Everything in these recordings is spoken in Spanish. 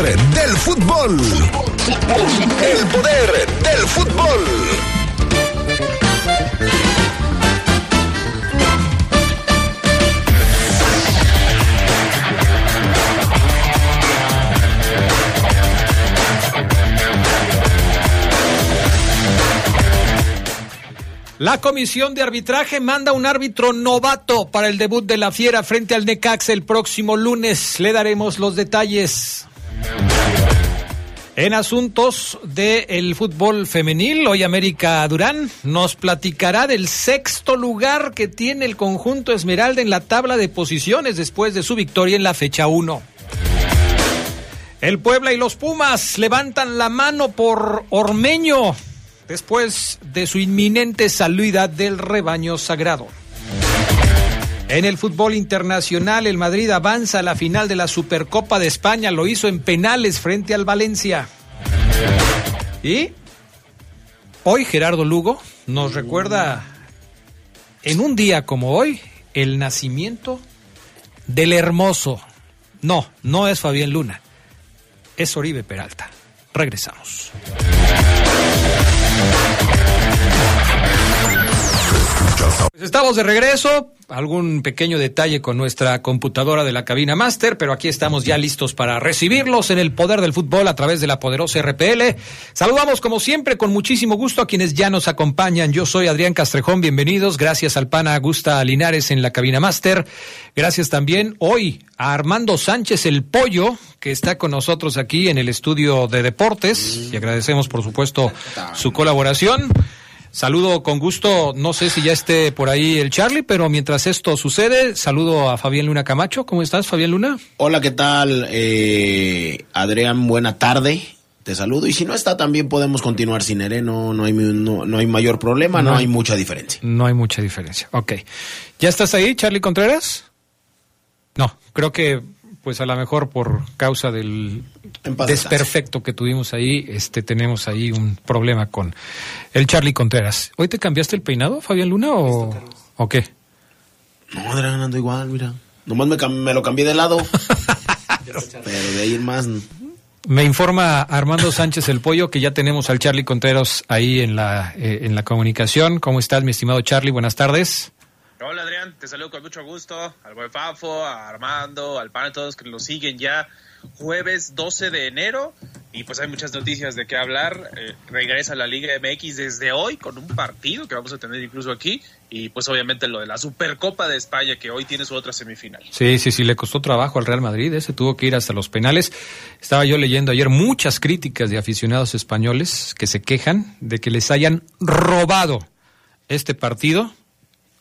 del fútbol. El poder del fútbol. La comisión de arbitraje manda un árbitro novato para el debut de la Fiera frente al Necax el próximo lunes. Le daremos los detalles. En asuntos del fútbol femenil, hoy América Durán nos platicará del sexto lugar que tiene el conjunto Esmeralda en la tabla de posiciones después de su victoria en la fecha 1. El Puebla y los Pumas levantan la mano por Ormeño después de su inminente salida del rebaño sagrado. En el fútbol internacional, el Madrid avanza a la final de la Supercopa de España, lo hizo en penales frente al Valencia. Y hoy Gerardo Lugo nos recuerda en un día como hoy el nacimiento del hermoso. No, no es Fabián Luna, es Oribe Peralta. Regresamos. Estamos de regreso. Algún pequeño detalle con nuestra computadora de la cabina máster, pero aquí estamos ya listos para recibirlos en el poder del fútbol a través de la poderosa RPL. Saludamos como siempre con muchísimo gusto a quienes ya nos acompañan. Yo soy Adrián Castrejón, bienvenidos. Gracias al pana Augusta Linares en la cabina máster. Gracias también hoy a Armando Sánchez el Pollo, que está con nosotros aquí en el estudio de deportes. Y agradecemos, por supuesto, su colaboración. Saludo con gusto, no sé si ya esté por ahí el Charlie, pero mientras esto sucede, saludo a Fabián Luna Camacho. ¿Cómo estás, Fabián Luna? Hola, ¿qué tal? Eh, Adrián, buena tarde. Te saludo. Y si no está, también podemos continuar sin él. ¿eh? No, no, hay, no, no hay mayor problema, no, no hay mucha diferencia. No hay mucha diferencia. Ok. ¿Ya estás ahí, Charlie Contreras? No, creo que pues a lo mejor por causa del desperfecto que tuvimos ahí, este tenemos ahí un problema con el Charlie Contreras. ¿Hoy te cambiaste el peinado, Fabián Luna, o, o qué? No, Adrián, ando igual, mira. Nomás me, me lo cambié de lado. pero de ahí más... Me informa Armando Sánchez el Pollo que ya tenemos al Charlie Contreras ahí en la, eh, en la comunicación. ¿Cómo estás, mi estimado Charlie? Buenas tardes. Hola Adrián, te saludo con mucho gusto, al buen Fafo, a Armando, al pan, a todos que nos siguen ya jueves 12 de enero y pues hay muchas noticias de qué hablar. Eh, regresa la Liga MX desde hoy con un partido que vamos a tener incluso aquí y pues obviamente lo de la Supercopa de España que hoy tiene su otra semifinal. Sí, sí, sí, le costó trabajo al Real Madrid, ese tuvo que ir hasta los penales. Estaba yo leyendo ayer muchas críticas de aficionados españoles que se quejan de que les hayan robado este partido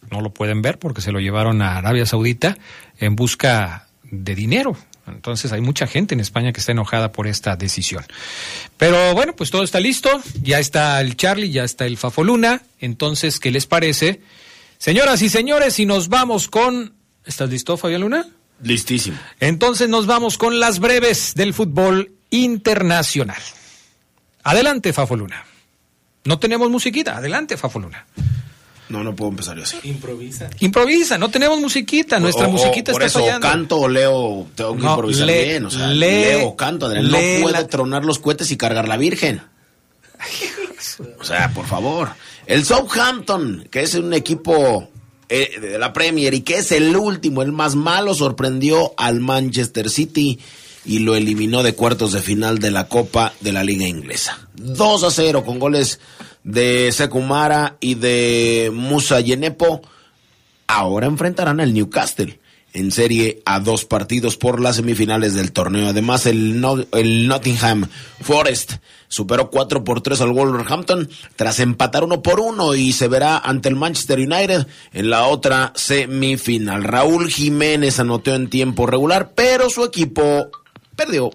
no lo pueden ver porque se lo llevaron a Arabia Saudita en busca de dinero. Entonces hay mucha gente en España que está enojada por esta decisión. Pero bueno, pues todo está listo. Ya está el Charlie, ya está el Fafoluna. Entonces, ¿qué les parece? Señoras y señores, y nos vamos con... ¿Estás listo, Fabián Luna? Listísimo. Entonces nos vamos con las breves del fútbol internacional. Adelante, Fafoluna. No tenemos musiquita. Adelante, Fafoluna. No, no puedo empezar yo así. Improvisa. Improvisa, no tenemos musiquita, nuestra o, musiquita o por está eso, fallando. Canto o leo, tengo que No, improvisar lee- bien. O sea, leo o canto, Adrián. No lee puede la- tronar los cohetes y cargar la Virgen. O sea, por favor. El Southampton, que es un equipo eh, de la Premier y que es el último, el más malo, sorprendió al Manchester City y lo eliminó de cuartos de final de la Copa de la Liga Inglesa. 2 a 0 con goles de Sekumara y de Musa Yenepo. Ahora enfrentarán al Newcastle en serie a dos partidos por las semifinales del torneo. Además, el, el Nottingham Forest superó 4 por 3 al Wolverhampton tras empatar uno por uno y se verá ante el Manchester United en la otra semifinal. Raúl Jiménez anotó en tiempo regular, pero su equipo perdió.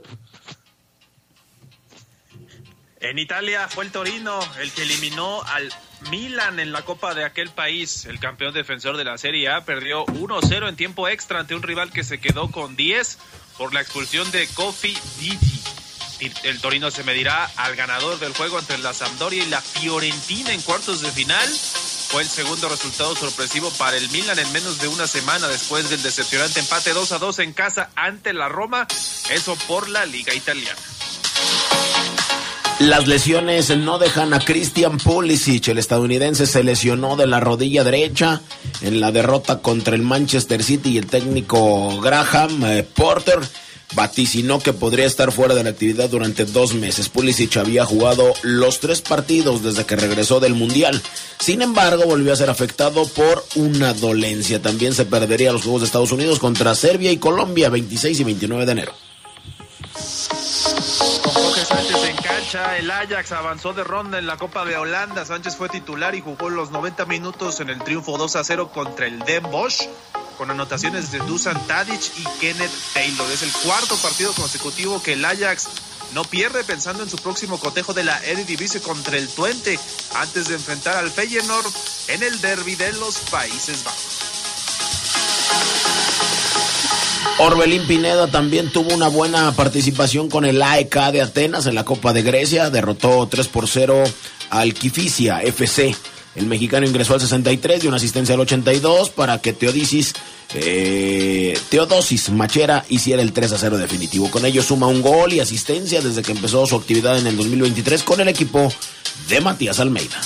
En Italia fue el Torino el que eliminó al Milan en la Copa de aquel país. El campeón defensor de la Serie A perdió 1-0 en tiempo extra ante un rival que se quedó con 10 por la expulsión de Kofi Didi. El Torino se medirá al ganador del juego entre la Sampdoria y la Fiorentina en cuartos de final. fue el segundo resultado sorpresivo para el Milan en menos de una semana después del decepcionante empate 2 a 2 en casa ante la Roma, eso por la Liga Italiana. Las lesiones no dejan a Christian Pulisic. El estadounidense se lesionó de la rodilla derecha en la derrota contra el Manchester City y el técnico Graham eh, Porter vaticinó que podría estar fuera de la actividad durante dos meses. Pulisic había jugado los tres partidos desde que regresó del Mundial. Sin embargo, volvió a ser afectado por una dolencia. También se perdería los Juegos de Estados Unidos contra Serbia y Colombia 26 y 29 de enero. El Ajax avanzó de ronda en la Copa de Holanda. Sánchez fue titular y jugó los 90 minutos en el triunfo 2 a 0 contra el Den Bosch, con anotaciones de Dusan Tadic y Kenneth Taylor. Es el cuarto partido consecutivo que el Ajax no pierde pensando en su próximo cotejo de la Eredivisie contra el Twente antes de enfrentar al Feyenoord en el derby de los Países Bajos. Orbelín Pineda también tuvo una buena participación con el AEK de Atenas en la Copa de Grecia. Derrotó 3 por 0 al Kifisia FC. El mexicano ingresó al 63 y una asistencia al 82 para que Teodisis, eh, Teodosis Machera hiciera el 3 a 0 definitivo. Con ello suma un gol y asistencia desde que empezó su actividad en el 2023 con el equipo de Matías Almeida.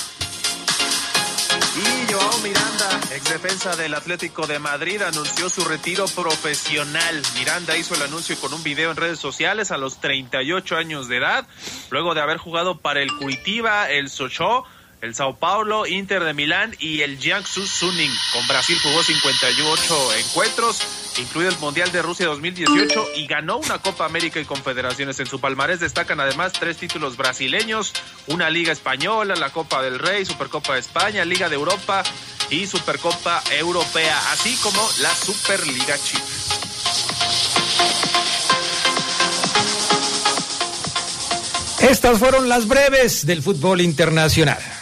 Ex defensa del Atlético de Madrid anunció su retiro profesional. Miranda hizo el anuncio con un video en redes sociales a los 38 años de edad, luego de haber jugado para el Curitiba, el Sochaux, el Sao Paulo, Inter de Milán y el Jiangsu Suning. Con Brasil jugó 58 encuentros, incluido el Mundial de Rusia 2018 y ganó una Copa América y Confederaciones. En su palmarés destacan además tres títulos brasileños, una Liga Española, la Copa del Rey, Supercopa de España, Liga de Europa y Supercopa Europea, así como la Superliga China. Estas fueron las breves del fútbol internacional.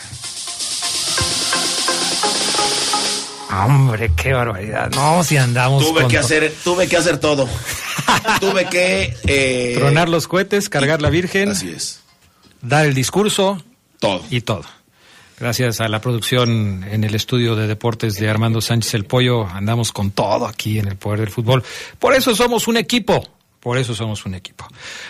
Hombre, qué barbaridad. No, si andamos. Tuve que hacer, tuve que hacer todo. tuve que eh, tronar los cohetes, cargar la Virgen. Así es. Dar el discurso. Todo. Y todo. Gracias a la producción en el estudio de deportes de Armando Sánchez El Pollo, andamos con todo aquí en el poder del fútbol. Por eso somos un equipo. Por eso somos un equipo.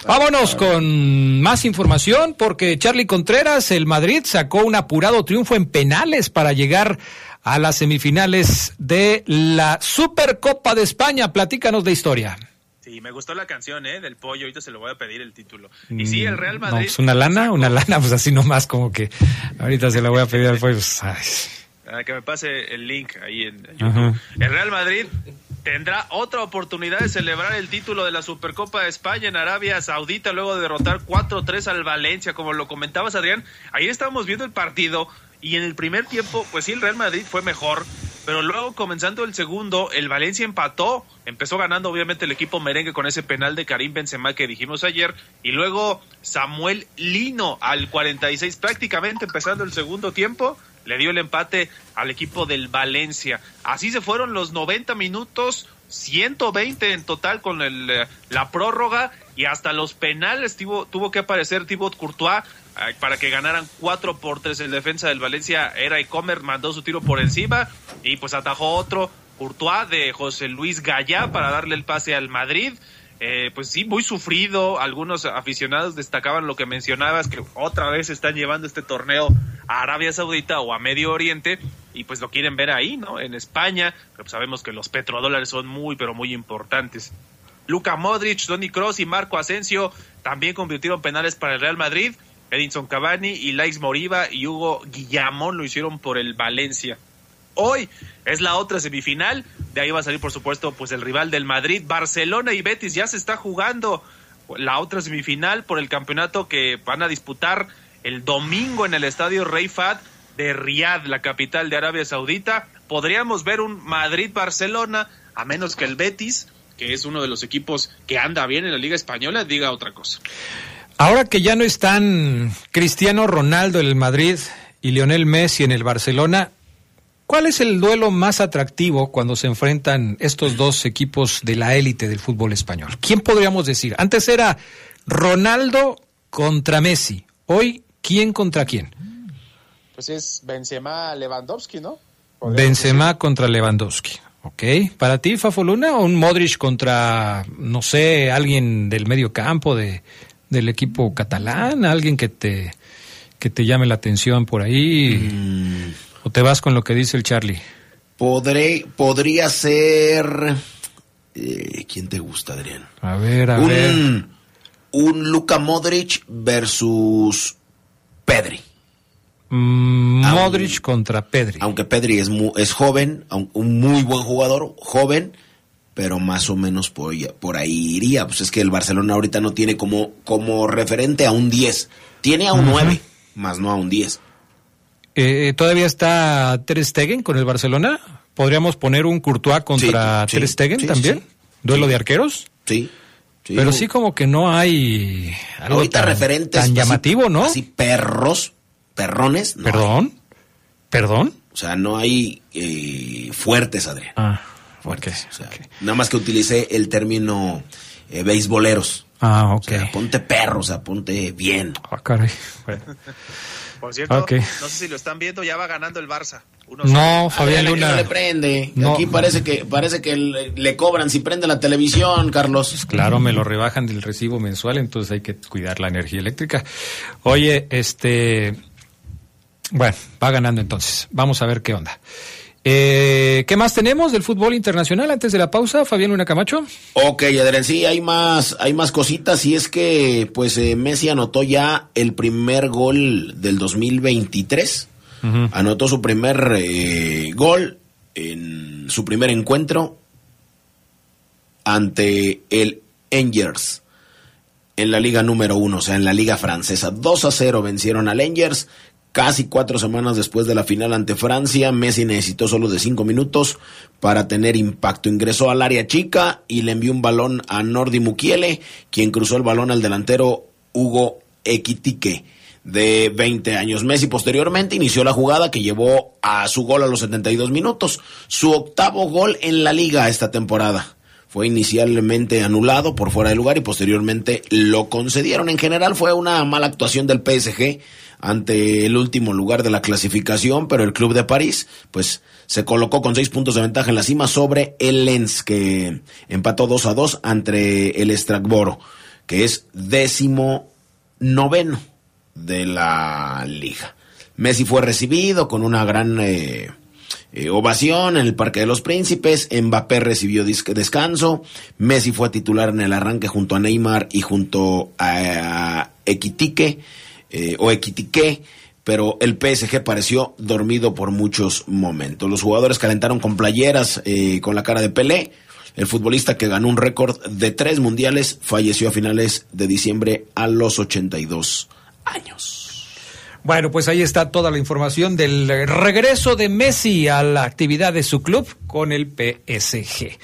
Vámonos con más información porque Charlie Contreras, el Madrid, sacó un apurado triunfo en penales para llegar a las semifinales de la Supercopa de España. Platícanos de historia. Sí, me gustó la canción, ¿eh? Del pollo, ahorita se lo voy a pedir el título. Y sí, el Real Madrid... No, pues una lana, una lana, pues así nomás como que ahorita se la voy a pedir al pollo. Pues, ah, que me pase el link ahí en YouTube. El Real Madrid tendrá otra oportunidad de celebrar el título de la Supercopa de España en Arabia Saudita luego de derrotar 4-3 al Valencia, como lo comentabas Adrián. Ahí estábamos viendo el partido y en el primer tiempo, pues sí, el Real Madrid fue mejor, pero luego comenzando el segundo, el Valencia empató, empezó ganando obviamente el equipo merengue con ese penal de Karim Benzema que dijimos ayer, y luego Samuel Lino al 46 prácticamente empezando el segundo tiempo, le dio el empate al equipo del Valencia. Así se fueron los 90 minutos, 120 en total con el, eh, la prórroga. Y hasta los penales tuvo, que aparecer Thibaut Courtois para que ganaran 4 por 3. El defensa del Valencia era Comer, mandó su tiro por encima y pues atajó otro Courtois de José Luis Gallá para darle el pase al Madrid. Eh, pues sí, muy sufrido. Algunos aficionados destacaban lo que mencionabas, que otra vez están llevando este torneo a Arabia Saudita o a Medio Oriente y pues lo quieren ver ahí, ¿no? En España, pero pues sabemos que los petrodólares son muy, pero muy importantes. Luka Modric, Toni Kroos y Marco Asensio también convirtieron penales para el Real Madrid. Edinson Cavani y Laix Moriba y Hugo Guillamón lo hicieron por el Valencia. Hoy es la otra semifinal, de ahí va a salir por supuesto pues el rival del Madrid, Barcelona y Betis ya se está jugando la otra semifinal por el campeonato que van a disputar el domingo en el estadio Rey Fad de Riyadh, la capital de Arabia Saudita. Podríamos ver un Madrid-Barcelona, a menos que el Betis, que es uno de los equipos que anda bien en la Liga Española, diga otra cosa. Ahora que ya no están Cristiano Ronaldo en el Madrid y Lionel Messi en el Barcelona, ¿cuál es el duelo más atractivo cuando se enfrentan estos dos equipos de la élite del fútbol español? ¿Quién podríamos decir? Antes era Ronaldo contra Messi. Hoy, ¿quién contra quién? pues es Benzema Lewandowski, ¿no? Benzema contra Lewandowski. Ok. ¿Para ti, Fafoluna, o un Modric contra, no sé, alguien del medio campo de, del equipo catalán? ¿Alguien que te, que te llame la atención por ahí? Mm. ¿O te vas con lo que dice el Charlie? Podré, podría ser... eh, ¿Quién te gusta, Adrián? A ver, a ver. Un, un Luka Modric versus Pedri. Mm, Modric contra Pedri. Aunque Pedri es, mu- es joven, un muy buen jugador, joven, pero más o menos por, ahí- por ahí iría. Pues es que el Barcelona ahorita no tiene como, como referente a un 10. Tiene a un 9, más no a un 10. Eh, ¿Todavía está Ter Stegen con el Barcelona? ¿Podríamos poner un Courtois contra Sí, sí, Ter Stegen sí, también? ¿Duelo de arqueros? Sí. Pero sí como que no hay algo ahorita tan, referentes. tan así- llamativo, ¿no? Así perros, perrones. no hay. Perdón. ¿Perdón? O sea, no hay eh, fuertes, Adrián. Ah, Fuertes. o sea. Nada más que utilicé el término eh, beisboleros. Ah, O ok. sea, ponte perro, o sea, ponte bien. Ah, caray. Bueno. Por cierto, no sé si lo están viendo, ya va ganando el Barça. Uno No, Fabián Luna. no le prende. No. Aquí parece que parece que le, le cobran si prende la televisión, Carlos. Claro, me lo rebajan del recibo mensual, entonces hay que cuidar la energía eléctrica. Oye, este. Bueno, va ganando entonces. Vamos a ver qué onda. Eh, ¿Qué más tenemos del fútbol internacional antes de la pausa, Fabián Luna Camacho? Ok, Adrián, sí, hay más, hay más cositas y es que pues eh, Messi anotó ya el primer gol del 2023. Ujú. Anotó su primer eh, gol en su primer encuentro ante el Angers en la liga número uno, o sea, en la liga francesa. 2 a 0 vencieron al Angers. Casi cuatro semanas después de la final ante Francia, Messi necesitó solo de cinco minutos para tener impacto. Ingresó al área chica y le envió un balón a Nordi Mukiele, quien cruzó el balón al delantero Hugo Equitique, de 20 años. Messi posteriormente inició la jugada que llevó a su gol a los 72 minutos, su octavo gol en la liga esta temporada fue inicialmente anulado por fuera de lugar y posteriormente lo concedieron. En general fue una mala actuación del PSG ante el último lugar de la clasificación, pero el club de París pues se colocó con seis puntos de ventaja en la cima sobre el Lens que empató 2 a 2 ante el Strasbourg, que es décimo noveno de la liga. Messi fue recibido con una gran eh, eh, ovación en el Parque de los Príncipes. Mbappé recibió descanso. Messi fue titular en el arranque junto a Neymar y junto a Equitique eh, o Equitique. Pero el PSG pareció dormido por muchos momentos. Los jugadores calentaron con playeras eh, con la cara de Pelé. El futbolista que ganó un récord de tres mundiales falleció a finales de diciembre a los 82 años. Bueno, pues ahí está toda la información del regreso de Messi a la actividad de su club con el PSG.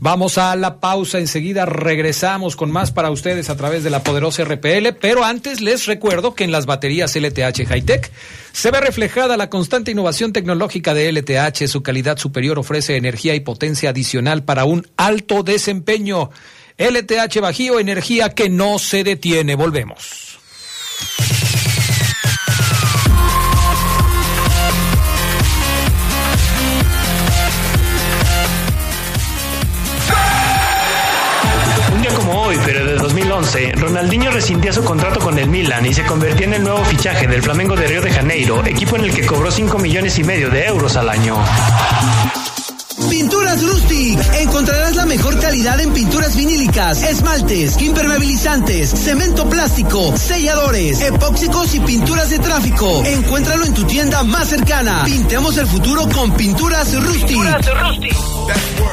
Vamos a la pausa, enseguida regresamos con más para ustedes a través de la poderosa RPL, pero antes les recuerdo que en las baterías LTH Hightech se ve reflejada la constante innovación tecnológica de LTH, su calidad superior ofrece energía y potencia adicional para un alto desempeño. LTH Bajío, energía que no se detiene. Volvemos. 2011, Ronaldinho rescindía su contrato con el Milan y se convertía en el nuevo fichaje del Flamengo de Río de Janeiro, equipo en el que cobró 5 millones y medio de euros al año. Pinturas Rustic. Encontrarás la mejor calidad en pinturas vinílicas, esmaltes, impermeabilizantes, cemento plástico, selladores, epóxicos y pinturas de tráfico. Encuéntralo en tu tienda más cercana. Pintemos el futuro con Pinturas Rustic.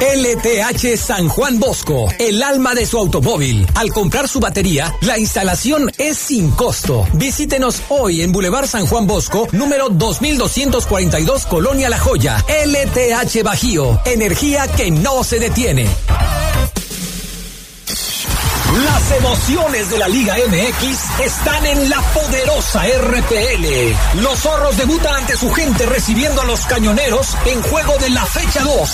LTH San Juan Bosco, el alma de su automóvil. Al comprar su batería, la instalación es sin costo. Visítenos hoy en Boulevard San Juan Bosco, número 2242, Colonia La Joya. LTH Bajío, energía que no se detiene. Las emociones de la Liga MX están en la poderosa RPL. Los zorros debutan ante su gente recibiendo a los cañoneros en juego de la fecha 2.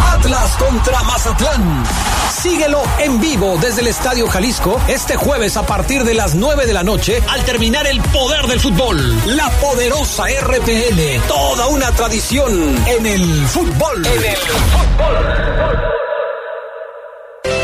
Atlas contra Mazatlán. Síguelo en vivo desde el Estadio Jalisco este jueves a partir de las 9 de la noche al terminar el poder del fútbol. La poderosa RPL. Toda una tradición en el fútbol. En el fútbol.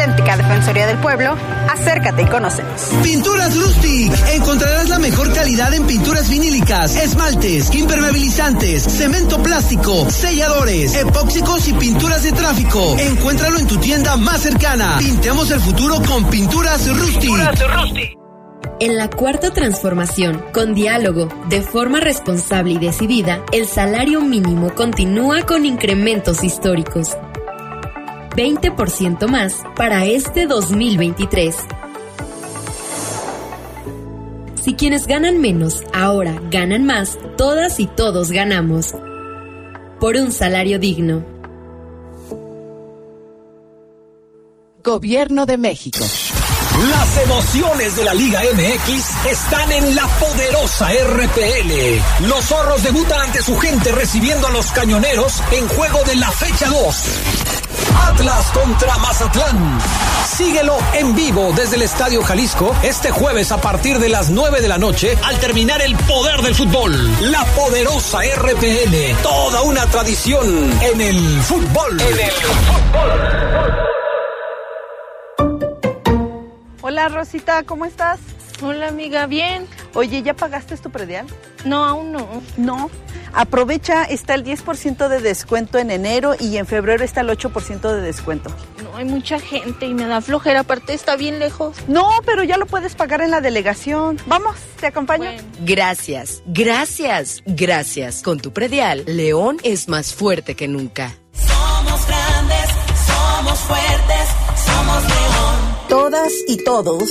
Auténtica Defensoría del Pueblo, acércate y conócenos. Pinturas Rustic. Encontrarás la mejor calidad en pinturas vinílicas, esmaltes, impermeabilizantes, cemento plástico, selladores, epóxicos y pinturas de tráfico. Encuéntralo en tu tienda más cercana. Pintemos el futuro con Pinturas Rustic. En la cuarta transformación, con diálogo, de forma responsable y decidida, el salario mínimo continúa con incrementos históricos. 20% más para este 2023. Si quienes ganan menos ahora ganan más, todas y todos ganamos. Por un salario digno. Gobierno de México. Las emociones de la Liga MX están en la poderosa RPL. Los zorros debutan ante su gente recibiendo a los cañoneros en juego de la fecha 2. Atlas contra Mazatlán. Síguelo en vivo desde el Estadio Jalisco este jueves a partir de las 9 de la noche al terminar el poder del fútbol. La poderosa RPL. Toda una tradición en el fútbol. En el fútbol. Hola Rosita, ¿cómo estás? Hola amiga, bien. Oye, ¿ya pagaste tu predial? No, aún no. No. Aprovecha, está el 10% de descuento en enero y en febrero está el 8% de descuento. No, hay mucha gente y me da flojera, aparte está bien lejos. No, pero ya lo puedes pagar en la delegación. Vamos, te acompaño. Bueno. Gracias, gracias, gracias. Con tu predial, León es más fuerte que nunca. Somos grandes, somos fuertes, somos León. Todas y todos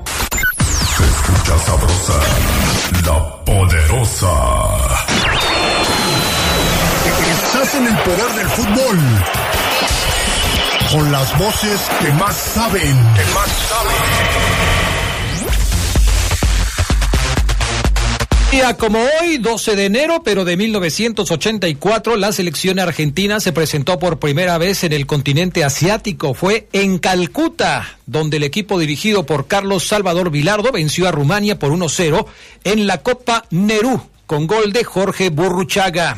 Escucha sabrosa, la poderosa. Estás en el poder del fútbol. Con las voces que más saben. Que más Día como hoy, 12 de enero, pero de 1984, la selección argentina se presentó por primera vez en el continente asiático. Fue en Calcuta, donde el equipo dirigido por Carlos Salvador Vilardo venció a Rumania por 1-0 en la Copa Nerú, con gol de Jorge Burruchaga.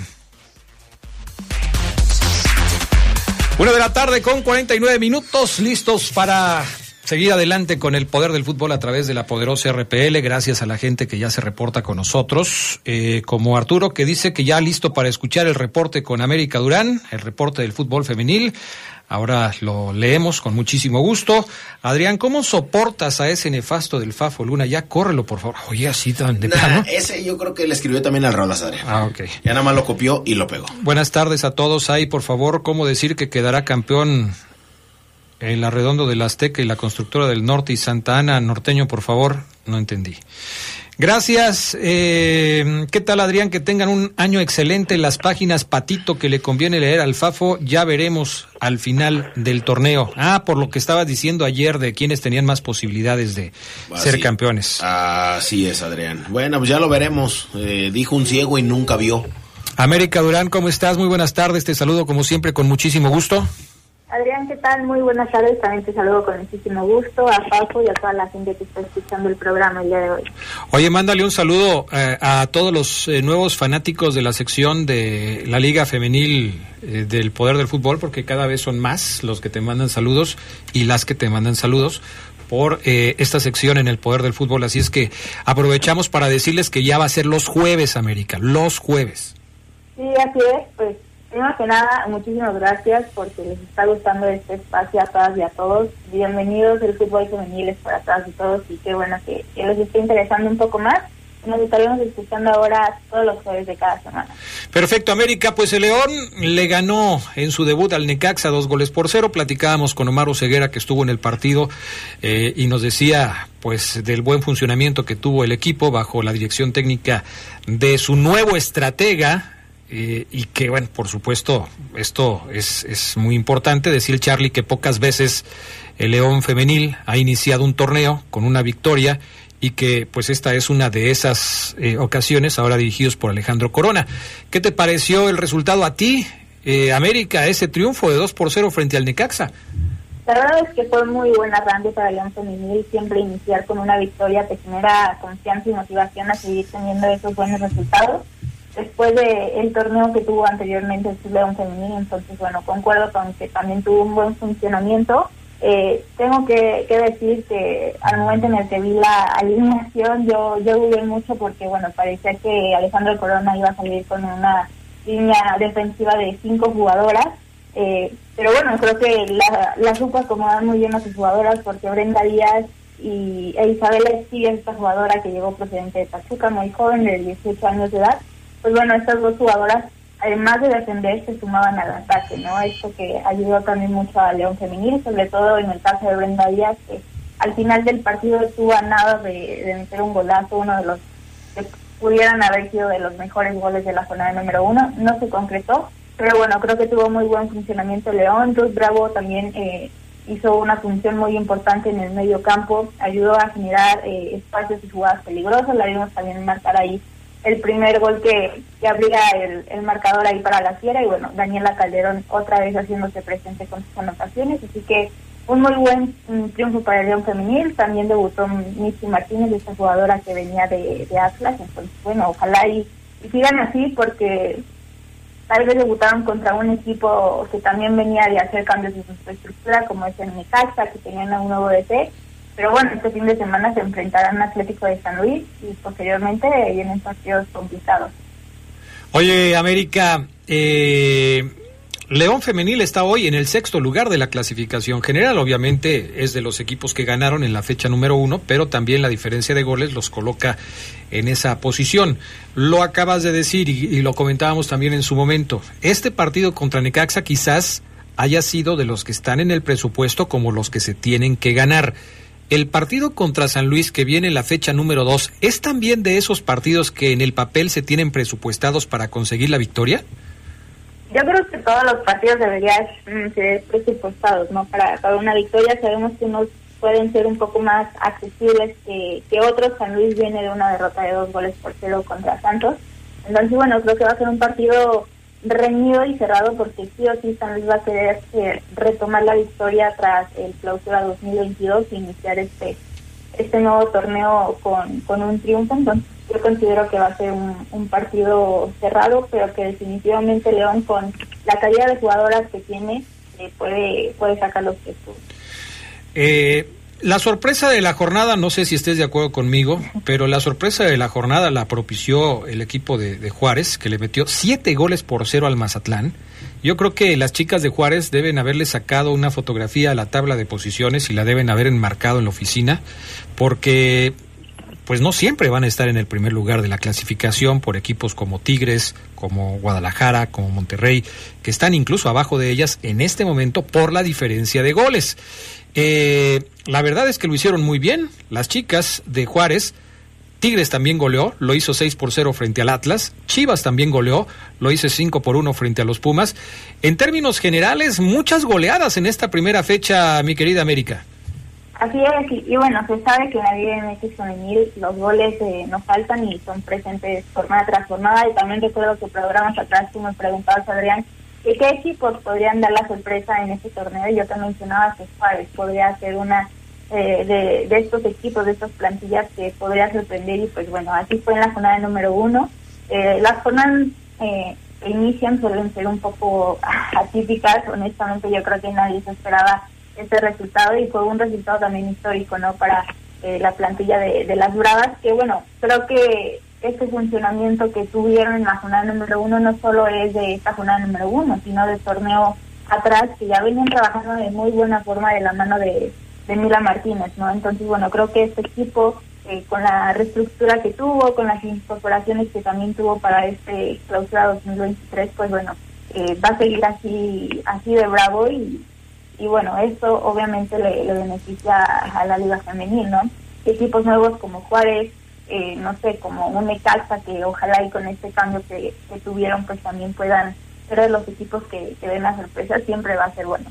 Una de la tarde con 49 minutos, listos para Seguir adelante con el poder del fútbol a través de la poderosa RPL, gracias a la gente que ya se reporta con nosotros, eh, como Arturo que dice que ya listo para escuchar el reporte con América Durán, el reporte del fútbol femenil. Ahora lo leemos con muchísimo gusto. Adrián, ¿cómo soportas a ese nefasto del Fafo Luna? Ya córrelo, por favor. Oye, así tan de Nah, plano. ese yo creo que le escribió también al Raúl Adrián. Ah, ok. Ya nada más lo copió y lo pegó. Buenas tardes a todos. Ahí, por favor, ¿cómo decir que quedará campeón en la Redondo del Azteca y la Constructora del Norte y Santa Ana Norteño, por favor? No entendí. Gracias. Eh, ¿Qué tal, Adrián? Que tengan un año excelente. Las páginas Patito que le conviene leer al Fafo, ya veremos al final del torneo. Ah, por lo que estabas diciendo ayer de quienes tenían más posibilidades de ser campeones. Así es, Adrián. Bueno, pues ya lo veremos. Eh, dijo un ciego y nunca vio. América Durán, ¿cómo estás? Muy buenas tardes. Te saludo como siempre con muchísimo gusto. Adrián, ¿qué tal? Muy buenas tardes. También te saludo con muchísimo gusto a Paco y a toda la gente que está escuchando el programa el día de hoy. Oye, mándale un saludo eh, a todos los eh, nuevos fanáticos de la sección de la Liga Femenil eh, del Poder del Fútbol, porque cada vez son más los que te mandan saludos y las que te mandan saludos por eh, esta sección en el Poder del Fútbol. Así es que aprovechamos para decirles que ya va a ser los jueves, América, los jueves. Sí, así es. Pues, primero que nada, muchísimas gracias porque les está gustando este espacio a todas y a todos. Bienvenidos, el fútbol femenil es para todas y todos y qué bueno que, les esté interesando un poco más. Nos estaremos escuchando ahora todos los jueves de cada semana. Perfecto, América. Pues el León le ganó en su debut al Necaxa dos goles por cero. Platicábamos con Omar Ceguera que estuvo en el partido eh, y nos decía pues del buen funcionamiento que tuvo el equipo bajo la dirección técnica de su nuevo estratega. Eh, y que, bueno, por supuesto, esto es, es muy importante. Decir, Charlie, que pocas veces el León Femenil ha iniciado un torneo con una victoria y que pues esta es una de esas eh, ocasiones ahora dirigidos por Alejandro Corona. ¿Qué te pareció el resultado a ti, eh, América, ese triunfo de 2 por 0 frente al Necaxa? La verdad es que fue muy buena arranque para León Femenil. Siempre iniciar con una victoria te genera confianza y motivación a seguir teniendo esos buenos resultados. Después de el torneo que tuvo anteriormente el León Femenil, entonces, bueno, concuerdo con que también tuvo un buen funcionamiento. Eh, tengo que, que decir que al momento en el que vi la alineación, yo, yo dudé mucho porque, bueno, parecía que Alejandro Corona iba a salir con una línea defensiva de cinco jugadoras. Eh, pero bueno, creo que la, la supo acomodar muy bien a sus jugadoras porque Brenda Díaz y e Isabela Esquilla, esta jugadora que llegó procedente de Pachuca, muy joven, de 18 años de edad, pues bueno, estas dos jugadoras, además de defender, se sumaban al ataque, ¿no? Esto que ayudó también mucho a León Femenil, sobre todo en el caso de Brenda Díaz, que al final del partido estuvo a nada de, meter un golazo, uno de los que pudieran haber sido de los mejores goles de la jornada número uno, no se concretó, pero bueno, creo que tuvo muy buen funcionamiento León, Ruth Bravo también eh, hizo una función muy importante en el medio campo, ayudó a generar eh, espacios y jugadas peligrosas, la vimos también marcar ahí el primer gol que, que abría el, el marcador ahí para la fiera y bueno, Daniela Calderón otra vez haciéndose presente con sus anotaciones, así que un muy buen mm, triunfo para el León Femenil, también debutó Missy Martínez, esta jugadora que venía de, de Atlas, entonces bueno, ojalá y, sigan así porque tal vez debutaron contra un equipo que también venía de hacer cambios en su estructura, como es el Necaxa, que tenían un nuevo DT, pero bueno, este fin de semana se enfrentarán Atlético de San Luis y posteriormente vienen partidos complicados. Oye, América, eh, León Femenil está hoy en el sexto lugar de la clasificación general. Obviamente es de los equipos que ganaron en la fecha número uno, pero también la diferencia de goles los coloca en esa posición. Lo acabas de decir y lo comentábamos también en su momento. Este partido contra Necaxa quizás haya sido de los que están en el presupuesto como los que se tienen que ganar. El partido contra San Luis que viene en la fecha número 2, ¿es también de esos partidos que en el papel se tienen presupuestados para conseguir la victoria? Yo creo que todos los partidos deberían mm, ser presupuestados, ¿no? Para, para una victoria sabemos que unos pueden ser un poco más accesibles que, que otros. San Luis viene de una derrota de dos goles por cero contra Santos. Entonces, bueno, creo que va a ser un partido reñido y cerrado porque sí o sí San Luis va a querer eh, retomar la victoria tras el clausura 2022 y iniciar este este nuevo torneo con, con un triunfo. Entonces yo considero que va a ser un, un partido cerrado, pero que definitivamente León con la calidad de jugadoras que tiene eh, puede puede sacar los tres puntos. Eh, La sorpresa de la jornada, no sé si estés de acuerdo conmigo, pero la sorpresa de la jornada la propició el equipo de, de Juárez, que le metió siete goles por cero al Mazatlán. Yo creo que las chicas de Juárez deben haberle sacado una fotografía a la tabla de posiciones y la deben haber enmarcado en la oficina, porque pues no siempre van a estar en el primer lugar de la clasificación por equipos como Tigres, como Guadalajara, como Monterrey, que están incluso abajo de ellas en este momento por la diferencia de goles. Eh, la verdad es que lo hicieron muy bien. Las chicas de Juárez, Tigres también goleó, lo hizo 6 por 0 frente al Atlas. Chivas también goleó, lo hizo 5 por 1 frente a los Pumas. En términos generales, muchas goleadas en esta primera fecha, mi querida América. Así es, y, y bueno, se sabe que en la Liga MX femenil los goles eh, no faltan y son presentes jornada tras jornada. Y también recuerdo que programas atrás tú me preguntabas, Adrián, ¿Y qué equipos podrían dar la sorpresa en este torneo? Yo te mencionaba que Juárez podría ser una eh, de, de, estos equipos, de estas plantillas que podría sorprender y pues bueno, así fue en la jornada número uno. Eh, las jornadas eh, que inician suelen ser un poco atípicas, honestamente yo creo que nadie se esperaba este resultado y fue un resultado también histórico, ¿no? Para eh, la plantilla de, de las Bravas, que bueno, creo que este funcionamiento que tuvieron en la jornada número uno no solo es de esta jornada número uno, sino del torneo atrás, que ya venían trabajando de muy buena forma de la mano de, de Mila Martínez, ¿no? Entonces, bueno, creo que este equipo, eh, con la reestructura que tuvo, con las incorporaciones que también tuvo para este clausura 2023, pues bueno, eh, va a seguir así, así de bravo y, y bueno, esto obviamente le, beneficia a la liga femenil, ¿no? Equipos nuevos como Juárez, eh, no sé, como un Necaxa que ojalá y con este cambio que, tuvieron pues también puedan de los equipos que, que den la sorpresa, siempre va a ser bueno.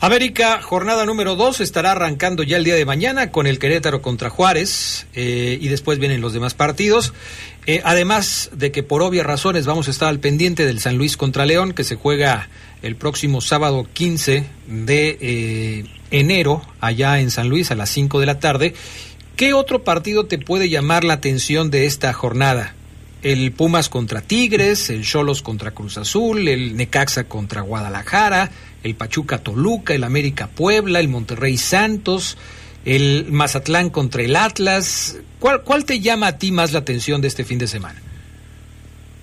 América, jornada número 2, estará arrancando ya el día de mañana con el Querétaro contra Juárez eh, y después vienen los demás partidos. Eh, además de que por obvias razones vamos a estar al pendiente del San Luis contra León, que se juega el próximo sábado 15 de eh, enero allá en San Luis a las 5 de la tarde. ¿Qué otro partido te puede llamar la atención de esta jornada? El Pumas contra Tigres, el Cholos contra Cruz Azul, el Necaxa contra Guadalajara, el Pachuca Toluca, el América Puebla, el Monterrey Santos, el Mazatlán contra el Atlas. ¿Cuál, ¿Cuál te llama a ti más la atención de este fin de semana?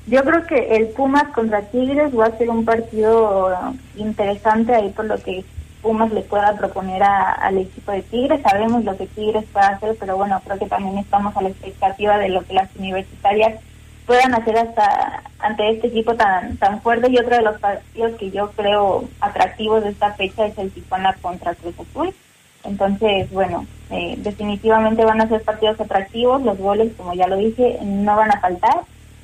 Yo creo que el Pumas contra Tigres va a ser un partido interesante ahí por lo que Pumas le pueda proponer al equipo de Tigres. Sabemos lo que Tigres puede hacer, pero bueno, creo que también estamos a la expectativa de lo que las universitarias puedan hacer hasta ante este equipo tan tan fuerte y otro de los partidos que yo creo atractivos de esta fecha es el Tijuana contra Cruz Azul. Entonces, bueno, eh, definitivamente van a ser partidos atractivos, los goles, como ya lo dije, no van a faltar.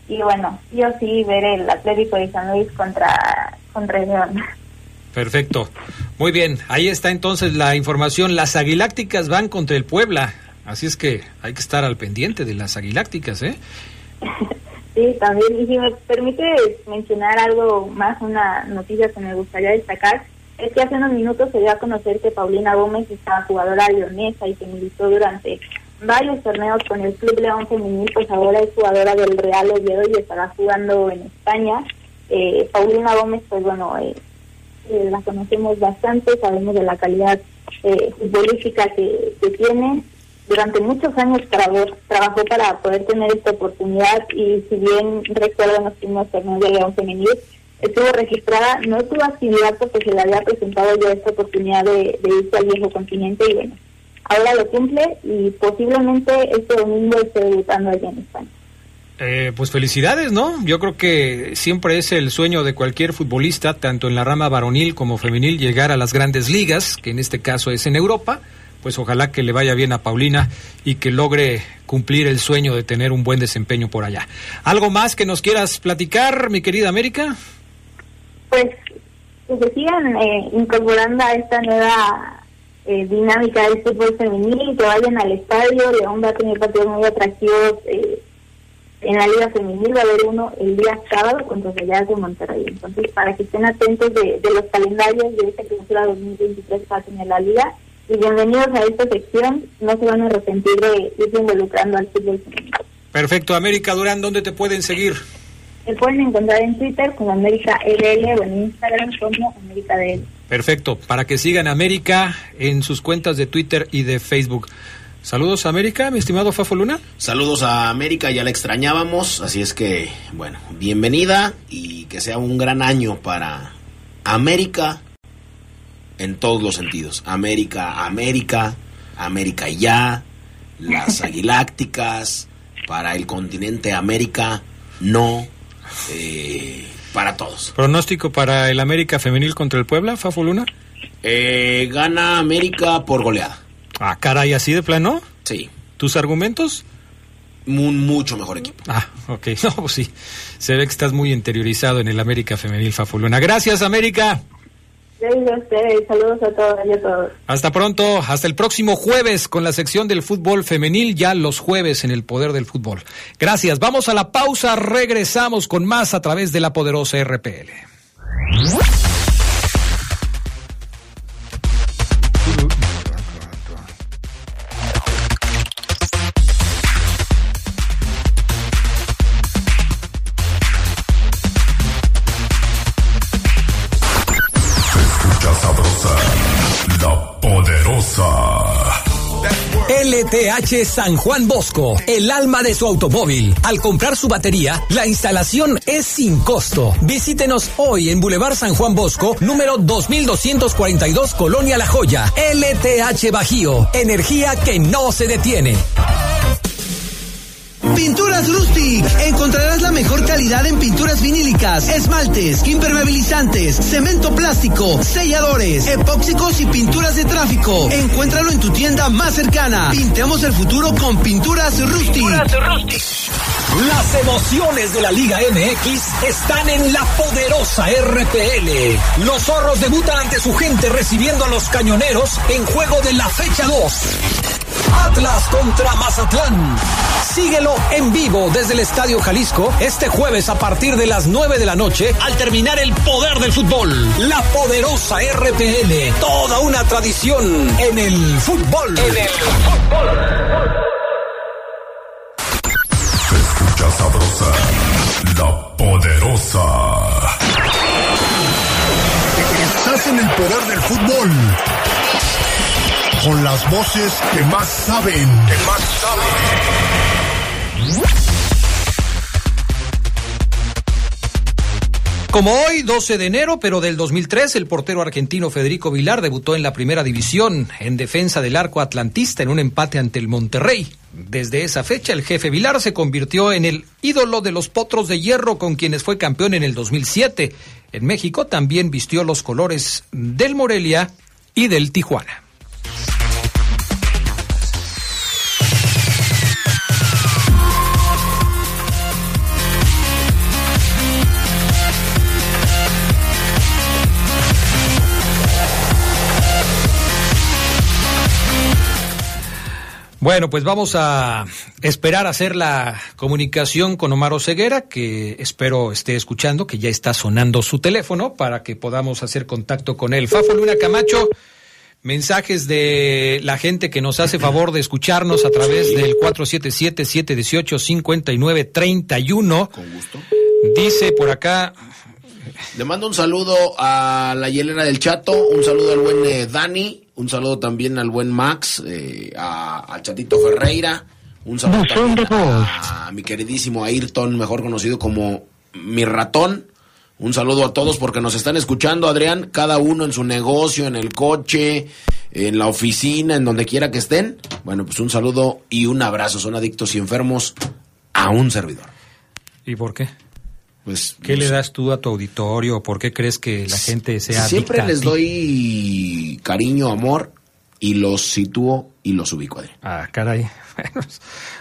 Y bueno, yo sí ver el Atlético de San Luis contra, contra León. Perfecto. Muy bien, ahí está entonces la información. Las aguilácticas van contra el Puebla, así es que hay que estar al pendiente de las aguilácticas, ¿eh? Sí, también. Y si me permite mencionar algo más, una noticia que me gustaría destacar, es que hace unos minutos se dio a conocer que Paulina Gómez está jugadora leonesa y que militó durante varios torneos con el Club León Femenil, pues ahora es jugadora del Real Oviedo y estará jugando en España. Eh, Paulina Gómez, pues bueno, eh, eh, la conocemos bastante, sabemos de la calidad eh, futbolística que tiene. Durante muchos años trabajó, trabajó para poder tener esta oportunidad y si bien recuerdo en los primeros torneos León Femenil, estuvo registrada, no tuvo actividad porque se le había presentado ya esta oportunidad de, de irse al viejo continente y bueno, ahora lo cumple y posiblemente este domingo esté debutando allá en España. Eh, pues felicidades, ¿no? Yo creo que siempre es el sueño de cualquier futbolista, tanto en la rama varonil como femenil, llegar a las grandes ligas, que en este caso es en Europa. Pues ojalá que le vaya bien a Paulina y que logre cumplir el sueño de tener un buen desempeño por allá. ¿Algo más que nos quieras platicar, mi querida América? Pues que se sigan eh, incorporando a esta nueva eh, dinámica del fútbol femenil, que vayan al estadio, León va a tener partidos muy atractivos eh, en la Liga Femenil, va a haber uno el día sábado contra Rayadas de Monterrey. Entonces, para que estén atentos de, los calendarios de esta clausura 2023 que va a tener la Liga, y bienvenidos a esta sección, no se van a arrepentir de irse involucrando al fútbol. Perfecto, América Durán, ¿dónde te pueden seguir? Se pueden encontrar en Twitter como América LL o en Instagram como América DL. Perfecto, para que sigan América en sus cuentas de Twitter y de Facebook. Saludos a América, mi estimado Fafo Luna. Saludos a América, ya la extrañábamos, así es que, bueno, bienvenida y que sea un gran año para América en todos los sentidos. América, América, América ya, las aguilácticas, para el continente América, no, eh, para todos. ¿Pronóstico para el América femenil contra el Puebla, Fafo Luna? Eh, gana América por goleada. Ah, caray, así de plano. Sí. ¿Tus argumentos? Un mucho mejor equipo. Ah, ok. No, pues sí. Se ve que estás muy interiorizado en el América femenil, Fafo Luna. Gracias, América. Saludos a a todos. Hasta pronto, hasta el próximo jueves con la sección del fútbol femenil, ya los jueves en el poder del fútbol. Gracias, vamos a la pausa, regresamos con más a través de la poderosa RPL. LTH San Juan Bosco, el alma de su automóvil. Al comprar su batería, la instalación es sin costo. Visítenos hoy en Boulevard San Juan Bosco, número 2242, Colonia La Joya. LTH Bajío, energía que no se detiene. Pinturas Rustic. Encontrarás la mejor calidad en pinturas vinílicas, esmaltes, impermeabilizantes, cemento plástico, selladores, epóxicos y pinturas de tráfico. Encuéntralo en tu tienda más cercana. Pintemos el futuro con Pinturas Rustic. Las emociones de la Liga MX están en la poderosa RPL. Los zorros debutan ante su gente recibiendo a los cañoneros en juego de la fecha 2. Atlas contra Mazatlán. Síguelo en vivo desde el Estadio Jalisco este jueves a partir de las 9 de la noche al terminar el poder del fútbol. La poderosa RPL. Toda una tradición en el fútbol. En el Se escucha sabrosa, la poderosa. Estás en el poder del fútbol. Con las voces que más saben. Como hoy, 12 de enero, pero del 2003, el portero argentino Federico Vilar debutó en la primera división en defensa del arco atlantista en un empate ante el Monterrey. Desde esa fecha, el jefe Vilar se convirtió en el ídolo de los potros de hierro con quienes fue campeón en el 2007. En México también vistió los colores del Morelia y del Tijuana. Bueno, pues vamos a esperar a hacer la comunicación con Omar Ceguera, que espero esté escuchando, que ya está sonando su teléfono para que podamos hacer contacto con él. Fafo Luna Camacho, mensajes de la gente que nos hace favor de escucharnos a través del 477-718-5931. Con gusto. Dice por acá, Le mando un saludo a la hielera del Chato, un saludo al buen eh, Dani, un saludo también al buen Max, eh, a, al Chatito Ferreira, un saludo también a, a mi queridísimo Ayrton, mejor conocido como mi ratón. Un saludo a todos porque nos están escuchando, Adrián, cada uno en su negocio, en el coche, en la oficina, en donde quiera que estén. Bueno, pues un saludo y un abrazo. Son adictos y enfermos a un servidor. ¿y por qué? Pues ¿Qué le das tú a tu auditorio? ¿Por qué crees que la gente sea Siempre adicta les doy cariño, amor y los sitúo y los ubico, Adrián. Ah, caray. Bueno,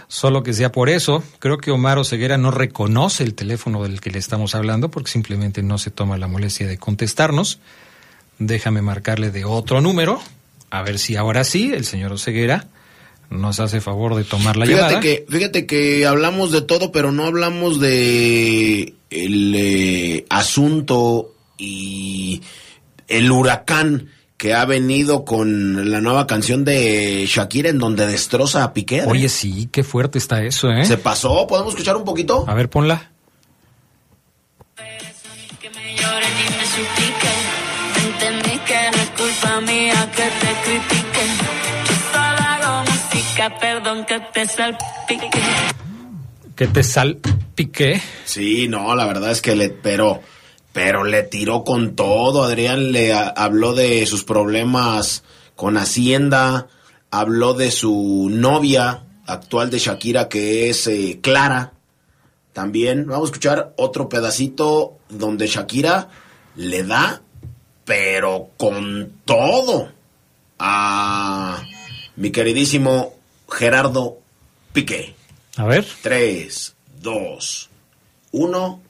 solo que sea por eso, creo que Omar Oseguera no reconoce el teléfono del que le estamos hablando porque simplemente no se toma la molestia de contestarnos. Déjame marcarle de otro número, a ver si ahora sí el señor Oseguera nos hace favor de tomar la Fíjate llamada. que, fíjate que hablamos de todo, pero no hablamos de el eh, asunto y el huracán que ha venido con la nueva canción de Shakira en donde destroza a Piqué. Oye, sí, qué fuerte está eso, ¿eh? ¿Se pasó? ¿Podemos escuchar un poquito? A ver, ponla. Llore, dime suplique, frente a mí que culpa mía que te critique. Perdón que te salpique. Que te salpique. Sí, no, la verdad es que le, pero, pero le tiró con todo. Adrián le a- habló de sus problemas con Hacienda, habló de su novia actual de Shakira que es eh, Clara. También vamos a escuchar otro pedacito donde Shakira le da, pero con todo, a mi queridísimo Gerardo Piqué. A ver. 3, 2, 1,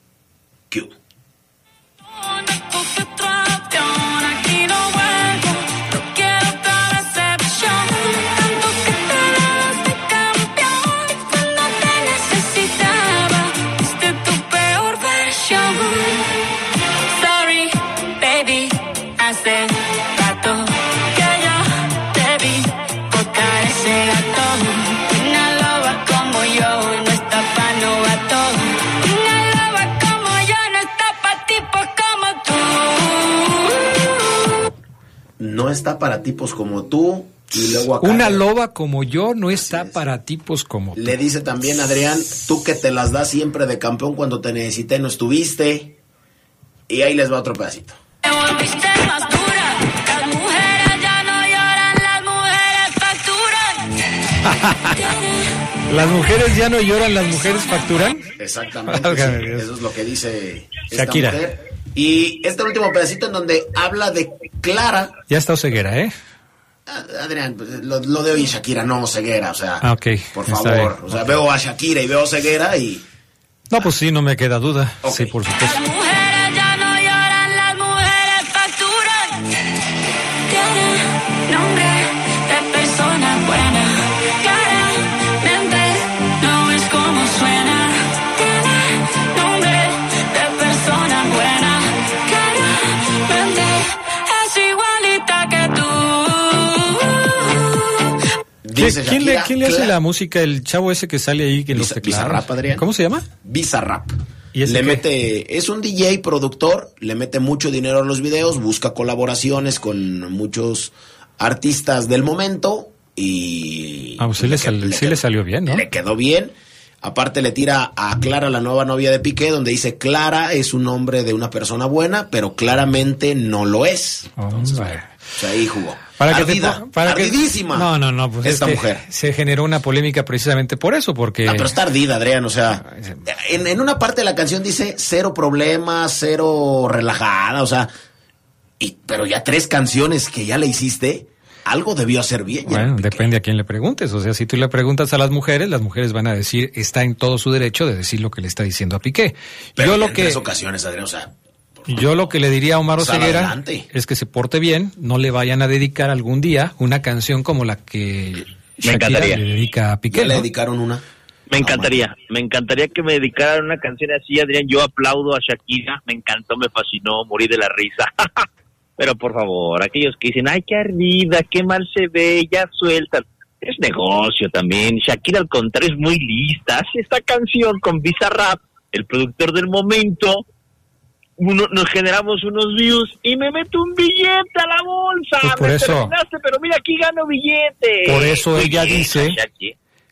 Q. está para tipos como tú. Y luego acá Una loba como yo no está para tipos como tú. le dice también Adrián, tú que te las das siempre de campeón cuando te necesité, no estuviste. Y ahí les va otro pedacito. Las mujeres ya no lloran, las mujeres facturan. Las mujeres ya no lloran, las mujeres facturan. Exactamente. Válgame sí, eso es lo que dice esta Shakira. mujer. Y este último pedacito en donde habla de Clara. Ya está ceguera, ¿eh? Ah, Adrián, pues, lo, lo de hoy Shakira, no ceguera, o sea, Ah, ok. por Está favor. O sea, veo a Shakira y veo ceguera y No, pues sí, no me queda duda. Sí, por supuesto. Tú. ¿Qué- Dice ¿Quién, le, quién le hace la música? El chavo ese que sale ahí Visa- teclados. Bizarrap, Adrián. ¿Cómo se llama? Bizarrap. ¿Y le qué? mete, es un DJ productor, le mete mucho dinero a los videos, busca colaboraciones con muchos artistas del momento y Ah, pues sí le, sal- le sí le salió bien, ¿no? le quedó bien. Aparte le tira a Clara, la nueva novia de Piqué, donde dice Clara es un nombre de una persona buena, pero claramente no lo es. Entonces, sea, ahí jugó. Para que te Ardida, para que-. No, no, no, pues esta es que mujer. se generó una polémica precisamente por eso, porque No, pero está ardida, Adrián, o sea, en, en una parte de la canción dice cero problemas, cero relajada, o sea, y, pero ya tres canciones que ya le hiciste, algo debió hacer bien. bueno, depende a quién le preguntes. O sea, si tú le preguntas a las mujeres, las mujeres van a decir, está en todo su derecho de decir lo que le está diciendo a Piqué. pero yo lo en que tres ocasiones, Adrián, o sea, yo lo que le diría a Omar Oseguera es que se porte bien, no le vayan a dedicar algún día una canción como la que Shakira encantaría. le dedica a Piqué. ya le ¿no? dedicaron una. Me encantaría, me encantaría que me dedicaran una canción así, Adrián. Yo aplaudo a Shakira, me encantó, me fascinó, morí de la risa. Pero por favor, aquellos que dicen, ay, qué ardida, qué mal se ve, ya sueltan. Es negocio también. Shakira, al contrario, es muy lista. Hace esta canción con Bizarrap, el productor del momento. Uno, nos generamos unos views y me meto un billete a la bolsa. Pues por me eso. terminaste, pero mira, aquí gano billete. Por eso ella dice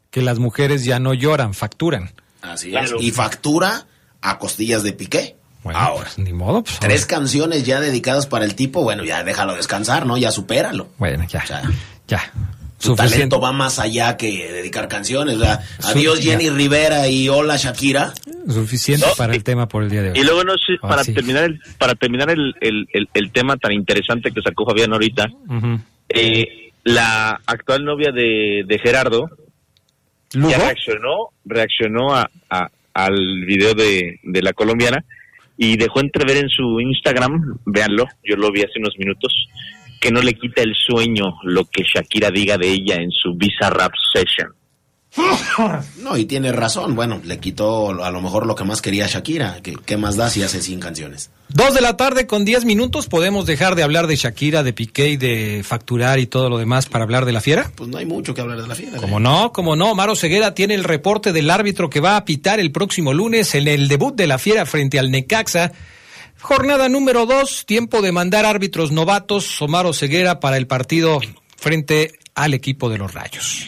que las mujeres ya no lloran, facturan. Así Claro. es. Y factura a costillas de Piqué. Bueno, Ahora, pues, ni modo. pues, tres canciones ya dedicadas para el tipo, bueno, ya déjalo descansar, ¿no? Ya supéralo. Bueno, ya, O sea, ya. Su Suficiente. talento va más allá que dedicar canciones. o sea, Su- adiós. Jenny Rivera y hola Shakira. Suficiente No, para y- el tema por el día de hoy. Y luego no sé, Ah, para sí. terminar el, para terminar el, el, el, el tema tan interesante que sacó Fabián ahorita, eh, la actual novia de, de Gerardo ¿Lugo? ya reaccionó, reaccionó a, a- al video de, de la colombiana y dejó entrever en su Instagram, véanlo, yo lo vi hace unos minutos, que no le quita el sueño lo que Shakira diga de ella en su Visa Rap Session. No, y tiene razón. Bueno, le quitó a lo mejor lo que más quería Shakira. ¿Qué, qué más da si hace 100 canciones? Dos de la tarde con diez minutos. ¿Podemos dejar de hablar de Shakira, de Piqué y de facturar y todo lo demás para hablar de la fiera? Pues no hay mucho que hablar de la fiera. Como no, como no, Maro Ceguera tiene el reporte del árbitro que va a pitar el próximo lunes en el debut de la fiera frente al Necaxa. Jornada número dos, tiempo de mandar árbitros novatos, Omar Ceguera para el partido frente al equipo de los Rayos.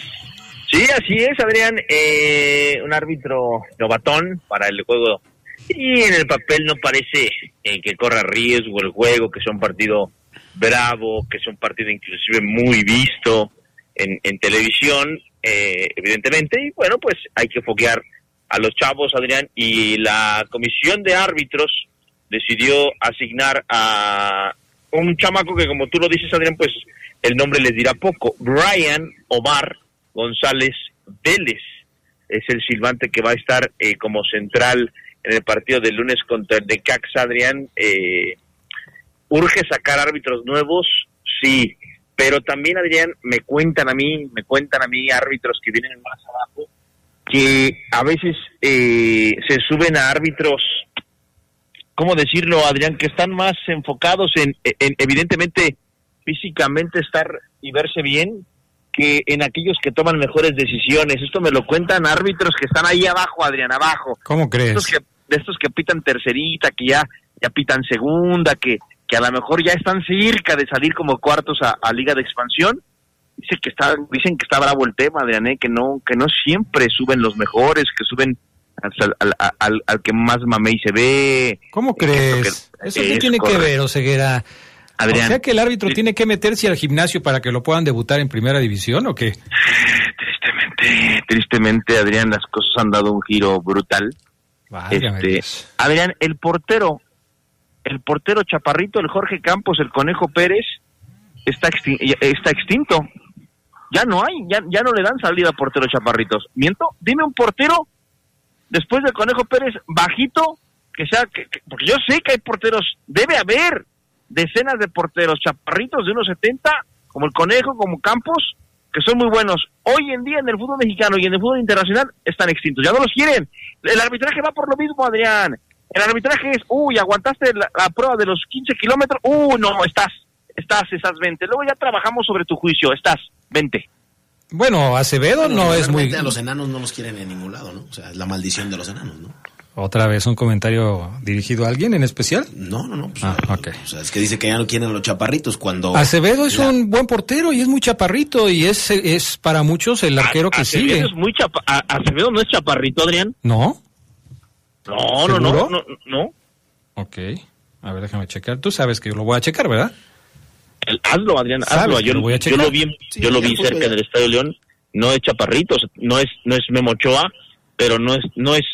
Sí, así es, Adrián. Eh, un árbitro novatón para el juego. Y en el papel no parece eh, que corra riesgo el juego, que sea un partido bravo, que sea un partido inclusive muy visto en, televisión, eh, evidentemente. Y bueno, pues hay que foguear a los chavos, Adrián. Y la comisión de árbitros decidió asignar a un chamaco que, como tú lo dices, Adrián, pues el nombre les dirá poco. Brian Omar González Vélez es el silbante que va a estar eh, como central en el partido del lunes contra el de Cax Adrián. Eh, urge sacar árbitros nuevos, sí, pero también Adrián me cuentan a mí, me cuentan a mí árbitros que vienen más abajo que a veces eh, se suben a árbitros, ¿cómo decirlo, Adrián? Que están más enfocados en, en evidentemente físicamente estar y verse bien que en aquellos que toman mejores decisiones. Esto me lo cuentan árbitros que están ahí abajo, Adrián, abajo. ¿Cómo crees? Estos que, de estos que pitan tercerita, que ya, ya pitan segunda, que, que a lo mejor ya están cerca de salir como cuartos a, a Liga de Expansión. Dice que está, dicen que está bravo el tema, Adrián, ¿eh? que no, que no siempre suben los mejores, que suben al, al, al, al que más mamey se ve. ¿Cómo crees? Que- ¿Eso qué es tiene que ver, Oseguera? Adrián. O sea que el árbitro tiene que meterse al gimnasio para que lo puedan debutar en primera división o qué? Tristemente, tristemente, Adrián, las cosas han dado un giro brutal. Este. Adrián, el portero, el portero chaparrito, el Jorge Campos, el Conejo Pérez, está, extin- está extinto. Ya no hay, ya, ya no le dan salida a porteros chaparritos. ¿Miento? Dime un portero, después del Conejo Pérez, bajito, que sea, que- que- porque yo sé que hay porteros, debe haber decenas de porteros chaparritos de unos 70, como el Conejo, como Campos, que son muy buenos. Hoy en día en el fútbol mexicano y en el fútbol internacional están extintos, ya no los quieren. El arbitraje va por lo mismo, Adrián. El arbitraje es, uy, aguantaste la, prueba de los 15 kilómetros, uy, no, estás, estás, estás, vente. Luego ya trabajamos sobre tu juicio, estás, vente. Bueno, Acevedo Bueno, no es muy... A los enanos no los quieren en ningún lado, ¿no? O sea, es la maldición de los enanos, ¿no? ¿Otra vez un comentario dirigido a alguien en especial? No, no, no. pues, Ah, ok. O sea, es que dice que ya no quieren a los chaparritos cuando... Acevedo es la- un buen portero y es muy chaparrito y es, es para muchos el arquero que Acevedo sigue. es muy chapa- a- Acevedo no es chaparrito, Adrián. ¿No? No, no, no, no, no. Ok. A ver, déjame checar. Tú sabes que yo lo voy a checar, ¿verdad? El- hazlo, Adrián, hazlo. Yo, lo voy a yo lo vi, Sí, yo lo el vi cerca del Estadio León. No es chaparrito, o sea, no es, no es Memo Ochoa, pero no es, no es.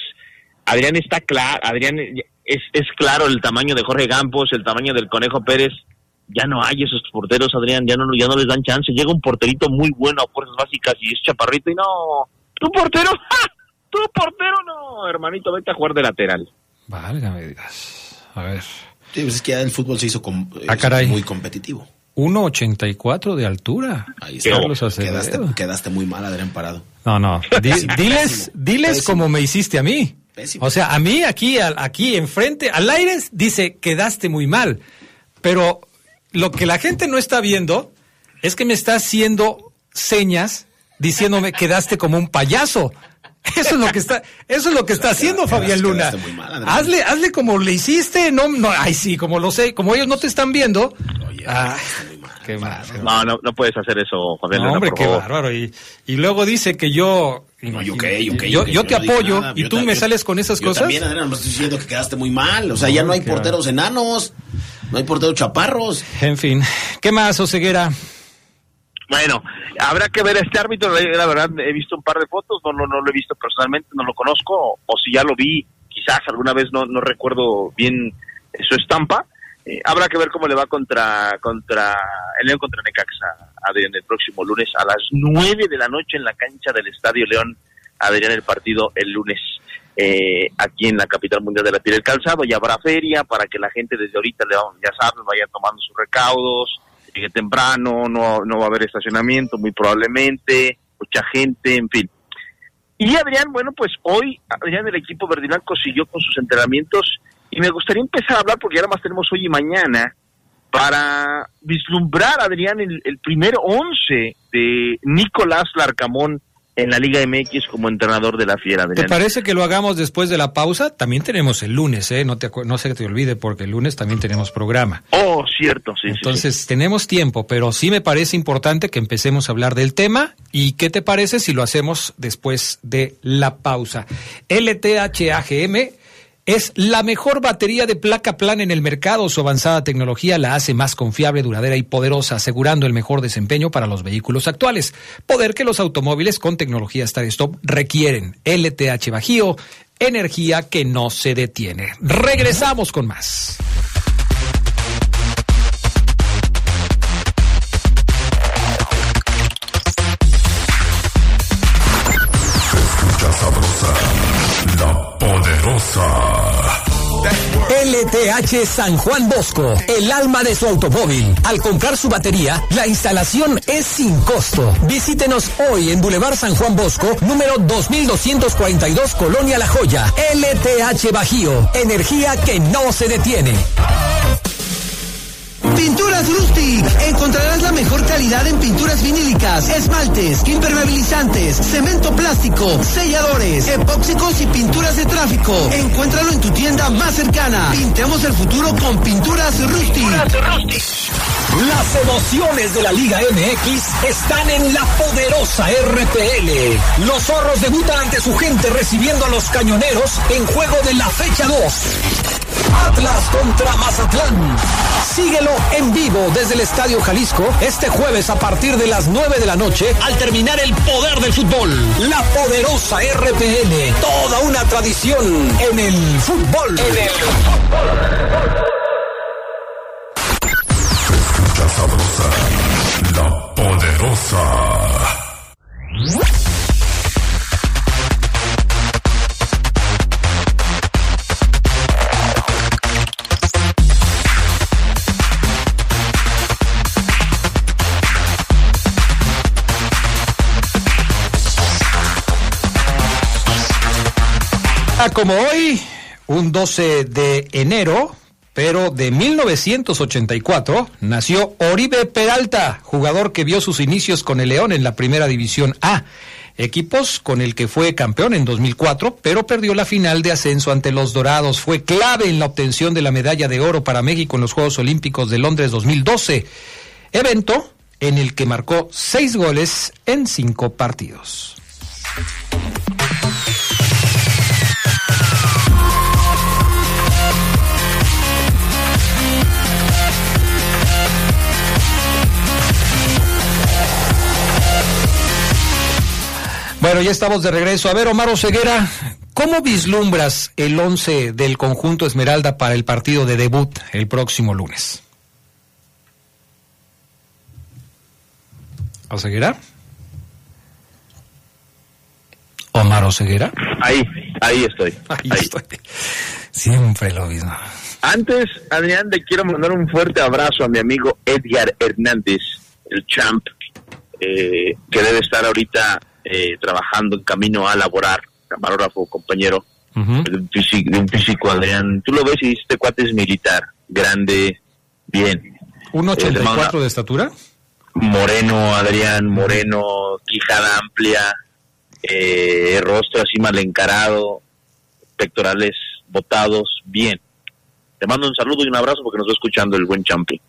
Adrián está claro, Adrián es, es claro el tamaño de Jorge Campos, el tamaño del Conejo Pérez. Ya no hay esos porteros, Adrián, ya no, ya no les dan chance. Llega un porterito muy bueno a fuerzas básicas y es chaparrito y no. ¿Tu portero? ¡Ja! ¿Tu portero? No, hermanito, vete a jugar de lateral. Válgame Dios. A ver. Sí, pues es que ya el fútbol se hizo com- Ah, caray. muy competitivo. 1.84 de altura. Ahí está. Carlos. Quedaste, quedaste muy mal, Adrián Parado. No, no. Pésimo, diles, pésimo, diles pésimo. como me hiciste a mí. O sea, a mí aquí, al- aquí enfrente, al aire dice quedaste muy mal. Pero lo que la gente no está viendo es que me está haciendo señas diciéndome quedaste como un payaso. Eso es lo que está, eso es lo que está haciendo Fabián Luna. mal, hazle, hazle como le hiciste, no, no, ay sí, como lo sé, como ellos no te están viendo. Ah, qué mal, qué mal. No, no, no puedes hacer eso, Fabián. No, Luna, hombre, por qué favor. bárbaro. Y, y luego dice que yo. No, yo qué, yo qué, yo, yo te no apoyo nada, y tú me yo- sales con esas Yo cosas. también, Adrián, me estoy diciendo que quedaste muy mal. O sea, ya no hay porteros enanos. No hay porteros chaparros. En fin. ¿Qué más, Oseguera? Bueno, habrá que ver a este árbitro. La verdad, he visto un par de fotos, no, no, lo he visto personalmente, no lo conozco, o, si ya lo vi, quizás alguna vez no, no recuerdo bien su estampa. Eh, habrá que ver cómo le va contra contra el León contra Necaxa, Adrián, el próximo lunes a las nueve de la noche en la cancha del Estadio León. Adrián, el partido el lunes eh, aquí en la capital mundial de la piel del calzado. Y habrá feria para que la gente desde ahorita, ya saben, vaya tomando sus recaudos, llegue temprano, no, no va a haber estacionamiento muy probablemente, mucha gente, en fin. Y Adrián, bueno, pues hoy Adrián el equipo verdiblanco siguió con sus entrenamientos y me gustaría empezar a hablar porque nada más tenemos hoy y mañana para vislumbrar, Adrián, el primer once de Nicolás Larcamón en la Liga MX como entrenador de la Fiera. ¿Te Adrián. parece que lo hagamos después de la pausa? También tenemos el lunes, ¿eh? No, te, se te olvide porque el lunes también tenemos programa. Oh, cierto, sí, sí, sí. Entonces tenemos tiempo, pero sí me parece importante que empecemos a hablar del tema. ¿Y qué te parece si lo hacemos después de la pausa? LTH-AGM es la mejor batería de placa plana en el mercado. Su avanzada tecnología la hace más confiable, duradera y poderosa, asegurando el mejor desempeño para los vehículos actuales. Poder que los automóviles con tecnología Start Stop requieren. LTH Bajío, energía que no se detiene. Regresamos con más. poderosa. LTH San Juan Bosco, el alma de su automóvil. Al comprar su batería, la instalación es sin costo. Visítenos hoy en Boulevard San Juan Bosco, número 2242, Colonia La Joya. LTH Bajío, energía que no se detiene. Pinturas Rustic. Encontrarás la mejor calidad en pinturas vinílicas, esmaltes, impermeabilizantes, cemento plástico, selladores, epóxicos y pinturas de tráfico. Encuéntralo en tu tienda más cercana. Pintemos el futuro con Pinturas Rustic. Las emociones de la Liga MX están en la poderosa RPL. Los zorros debutan ante su gente recibiendo a los cañoneros en juego de la fecha 2. Atlas contra Mazatlán. Síguelo en vivo desde el Estadio Jalisco este jueves a partir de las 9 de la noche al terminar el poder del fútbol. La poderosa RPL. Toda una tradición en el fútbol. En el Escucha sabrosa, la poderosa. Como hoy, un 12 de enero, pero de 1984, nació Oribe Peralta, jugador que vio sus inicios con el León en la Primera División A. Equipos con el que fue campeón en 2004, pero perdió la final de ascenso ante los Dorados. Fue clave en la obtención de la medalla de oro para México en los Juegos Olímpicos de Londres 2012, evento en el que marcó seis goles en cinco partidos. Bueno, ya estamos de regreso. A ver, Omar Ceguera, ¿cómo vislumbras el 11 del conjunto Esmeralda para el partido de debut el próximo lunes? ¿Oseguera? Omar Oseguera. Ahí, ahí estoy. Ahí estoy. Siempre lo mismo. Antes, Adrián, le quiero mandar un fuerte abrazo a mi amigo Edgar Hernández, el champ, eh, que debe estar ahorita eh, trabajando en camino a laborar, camarógrafo, compañero, de, un físico, de un físico, Adrián. Tú lo ves y dices, este cuate es militar, grande, bien. ¿Un Eh, 84 de estatura? Moreno, Adrián, moreno, quijada amplia, eh, rostro así mal encarado, pectorales botados, bien. Te mando un saludo y un abrazo porque nos va escuchando el buen Champi.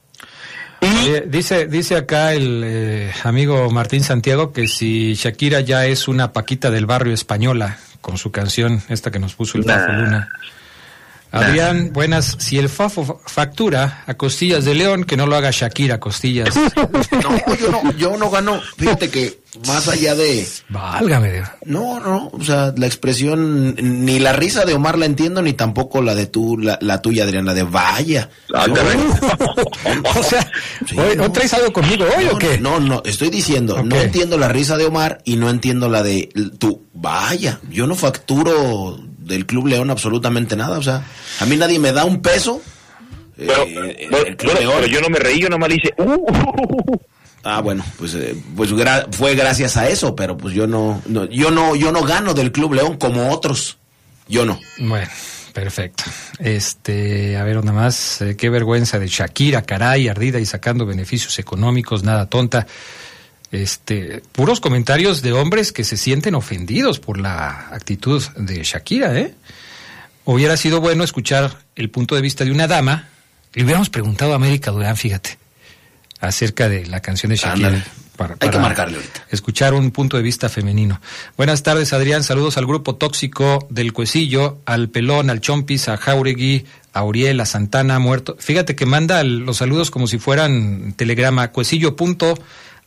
Oye, dice, dice acá el eh, amigo Martín Santiago que si Shakira ya es una paquita del barrio española con su canción, esta que nos puso el Fafo Luna. Adrián, buenas. Si el Fafo factura a costillas de León, que no lo haga Shakira a costillas. No, yo no, yo no gano. Fíjate que más allá de. Válgame Dios. No, no, o sea, la expresión, ni la risa de Omar la entiendo, ni tampoco la de tú, la, la tuya, Adriana, de vaya. o sea, ¿hoy, hoy traes algo conmigo hoy no, o qué? No, no, estoy diciendo, no entiendo la risa de Omar y no entiendo la de tú, vaya. Yo no facturo del Club León absolutamente nada, o sea, a mí nadie me da un peso. Pero, eh, bueno, el Club bueno, León. pero yo no me reí, yo nomás le hice, "Uh". Ah, bueno, pues, eh, pues gra- fue gracias a eso, pero pues yo no, no, yo no, yo no gano del Club León como otros. Yo no. Bueno, perfecto. Este, a ver, nada más, eh, qué vergüenza de Shakira, caray, ardida y sacando beneficios económicos, nada tonta. Este, puros comentarios de hombres que se sienten ofendidos por la actitud de Shakira, ¿eh? Hubiera sido bueno escuchar el punto de vista de una dama. Le hubiéramos preguntado a América Durán, fíjate, acerca de la canción de Shakira. Para, Hay que marcarle ahorita. Escuchar un punto de vista femenino. Buenas tardes, Adrián. Saludos al grupo tóxico del Cuecillo, al Pelón, al Chompis, a Jauregui, a Uriel, a Santana, muerto. Fíjate que manda los saludos como si fueran telegrama. Cuecillo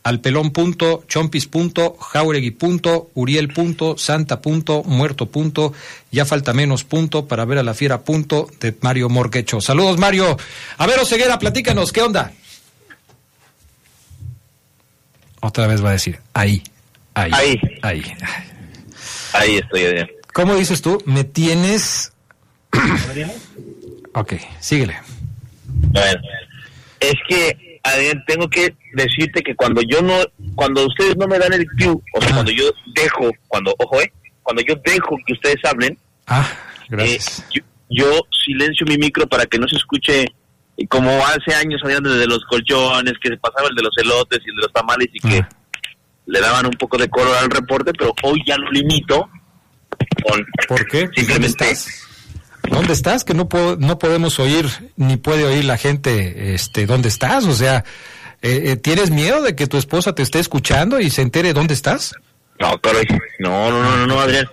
punto, al pelón punto, chompis punto, jauregui punto, uriel punto, santa punto, muerto punto, ya falta menos punto para ver a la fiera punto de Mario Morquecho. Saludos Mario. A ver, Oseguera, platícanos, ¿qué onda? Otra vez va a decir, ahí, ahí, Ahí. ahí. Ahí estoy, Adrián. ¿Cómo dices tú? Me tienes... ok, síguele. Bueno, es que, Adrián, tengo que decirte que cuando yo no, cuando ustedes no me dan el cue, o sea, cuando yo dejo, cuando, ojo, eh, cuando yo dejo que ustedes hablen, Ah, gracias. eh, yo, yo silencio mi micro para que no se escuche eh, como hace años, Adrián, desde los colchones, que se pasaba el de los elotes y el de los tamales y que le daban un poco de color al reporte, pero hoy ya lo limito con ¿Por qué? simplemente ¿Dónde estás? Que no puedo, no podemos oír, ni puede oír la gente, este, ¿dónde estás? O sea, eh, eh, ¿tienes miedo de que tu esposa te esté escuchando y se entere dónde estás? No, caray. No, no, no, no, no, Adrián.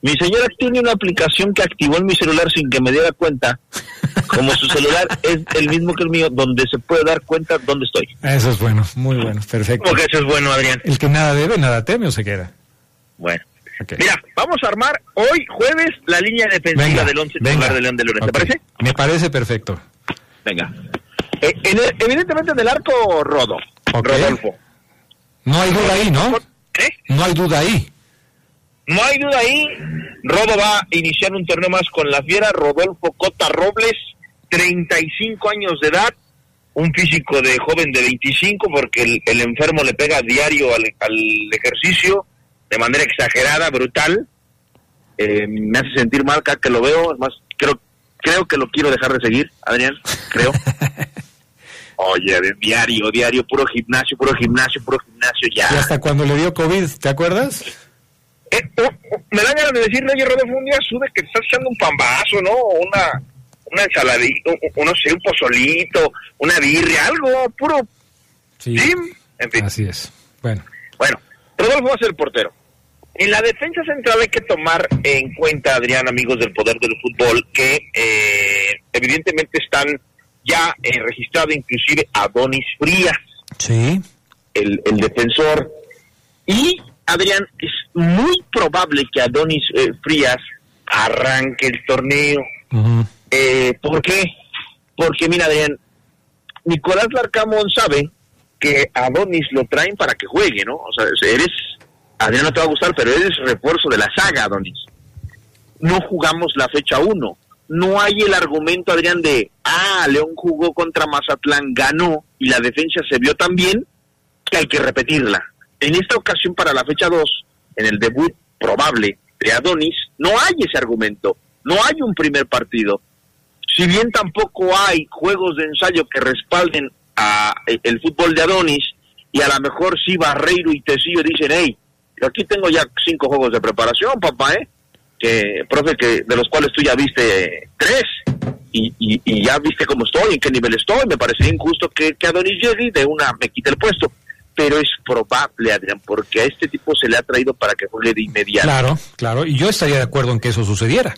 Mi señora tiene una aplicación que activó en mi celular sin que me diera cuenta. Como su celular es el mismo que el mío, donde se puede dar cuenta dónde estoy. Eso es bueno, muy bueno, perfecto. Como que eso es bueno, Adrián. El que nada debe, nada teme o se queda. Bueno. Mira, vamos a armar hoy, jueves, la línea defensiva Venga, del 11 venga. titular de León de Luna. ¿Te parece? Me parece perfecto. Venga. Eh, en el- evidentemente en el arco, Rodo. Rodolfo. No hay duda ahí, ¿no? No hay duda ahí. No hay duda ahí. Rodo va a iniciar un torneo más con la fiera. Rodolfo Cota Robles, 35 años de edad. Un físico de joven de 25 porque el, el enfermo le pega diario al, al ejercicio de manera exagerada, brutal. Eh, me hace sentir mal cada que lo veo. Es más, creo, creo que lo quiero dejar de seguir, Adrián. Creo. Oye, diario, diario, puro gimnasio, puro gimnasio, puro gimnasio, ya. Y hasta cuando le dio COVID, ¿te acuerdas? me dan ganas de decirle, oye, Rodolfo, un día sube que te estás echando un pambazo, ¿no? Una, una ensaladita, o no sé, un pozolito, una birria, algo puro. Sí. En fin. Así es. Bueno. Bueno, Rodolfo va a ser el portero. En la defensa central hay que tomar en cuenta, Adrián, amigos del poder del fútbol, que eh, evidentemente están ya eh, registrado inclusive Adonis Frías, Sí. el, el defensor. Y, Adrián, es muy probable que Adonis eh, Frías arranque el torneo. Eh, ¿Por qué? Porque, mira, Adrián, Nicolás Larcamón sabe que Adonis lo traen para que juegue, ¿no? O sea, eres, Adrián no te va a gustar, pero eres refuerzo de la saga, Adonis. No jugamos la fecha 1. No hay el argumento, Adrián, de, ah, León jugó contra Mazatlán, ganó y la defensa se vio tan bien que hay que repetirla. En esta ocasión, para la fecha 2, en el debut probable de Adonis, no hay ese argumento. No hay un primer partido. Si bien tampoco hay juegos de ensayo que respalden a eh, el fútbol de Adonis, y a lo mejor sí Barreiro y Tecillo dicen, hey, yo aquí tengo ya cinco juegos de preparación, papá, ¿eh? Que, profe, que de los cuales tú ya viste tres, y, y, y ya viste cómo estoy, en qué nivel estoy, me parecería injusto que, que Adonis llegue y de una me quite el puesto. Pero es probable, Adrián, porque a este tipo se le ha traído para que juegue de inmediato. Claro, claro. Y yo estaría de acuerdo en que eso sucediera.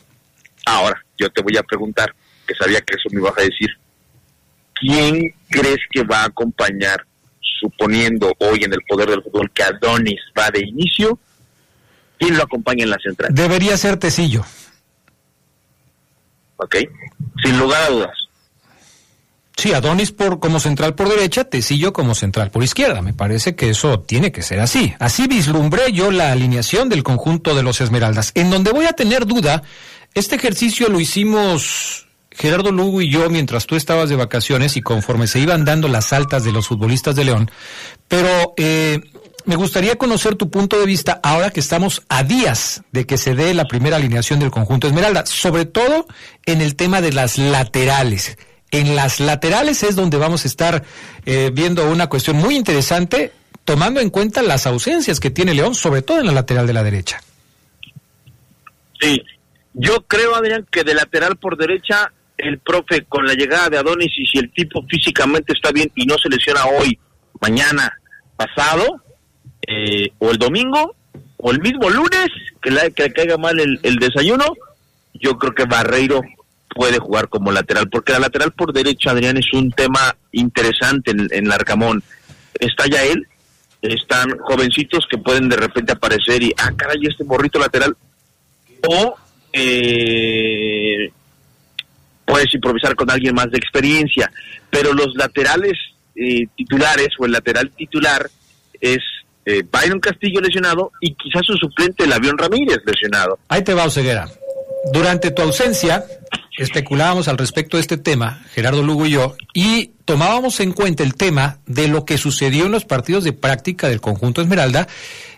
Ahora, yo te voy a preguntar, que sabía que eso me ibas a decir. ¿Quién crees que va a acompañar, suponiendo hoy en el poder del fútbol que Adonis va de inicio? ¿Quién lo acompaña en la central? Debería ser Tecillo. ¿Ok? Sin lugar a dudas. Sí, Adonis por, como central por derecha, Tecillo como central por izquierda. Me parece que eso tiene que ser así. Así vislumbré yo la alineación del conjunto de los Esmeraldas. En donde voy a tener duda, este ejercicio lo hicimos Gerardo Lugo y yo mientras tú estabas de vacaciones y conforme se iban dando las altas de los futbolistas de León. Pero eh, me gustaría conocer tu punto de vista ahora que estamos a días de que se dé la primera alineación del conjunto Esmeralda, sobre todo en el tema de las laterales. En las laterales es donde vamos a estar eh, viendo una cuestión muy interesante tomando en cuenta las ausencias que tiene León, sobre todo en la lateral de la derecha. Sí, yo creo, Adrián, que de lateral por derecha, el profe con la llegada de Adonis y si el tipo físicamente está bien y no se lesiona hoy, mañana, pasado, eh, o el domingo, o el mismo lunes, que le, que le caiga mal el, el desayuno, yo creo que Barreiro puede jugar como lateral, porque la lateral por derecha, Adrián, es un tema interesante en, en Larcamón. Está ya él, están jovencitos que pueden de repente aparecer y, ah, caray, este morrito lateral, o eh, puedes improvisar con alguien más de experiencia, pero los laterales eh, titulares o el lateral titular es eh, Byron Castillo lesionado y quizás su suplente, el avión Ramírez lesionado. Ahí te va, Oseguera. Durante tu ausencia, especulábamos al respecto de este tema, Gerardo Lugo y yo, y tomábamos en cuenta el tema de lo que sucedió en los partidos de práctica del conjunto Esmeralda,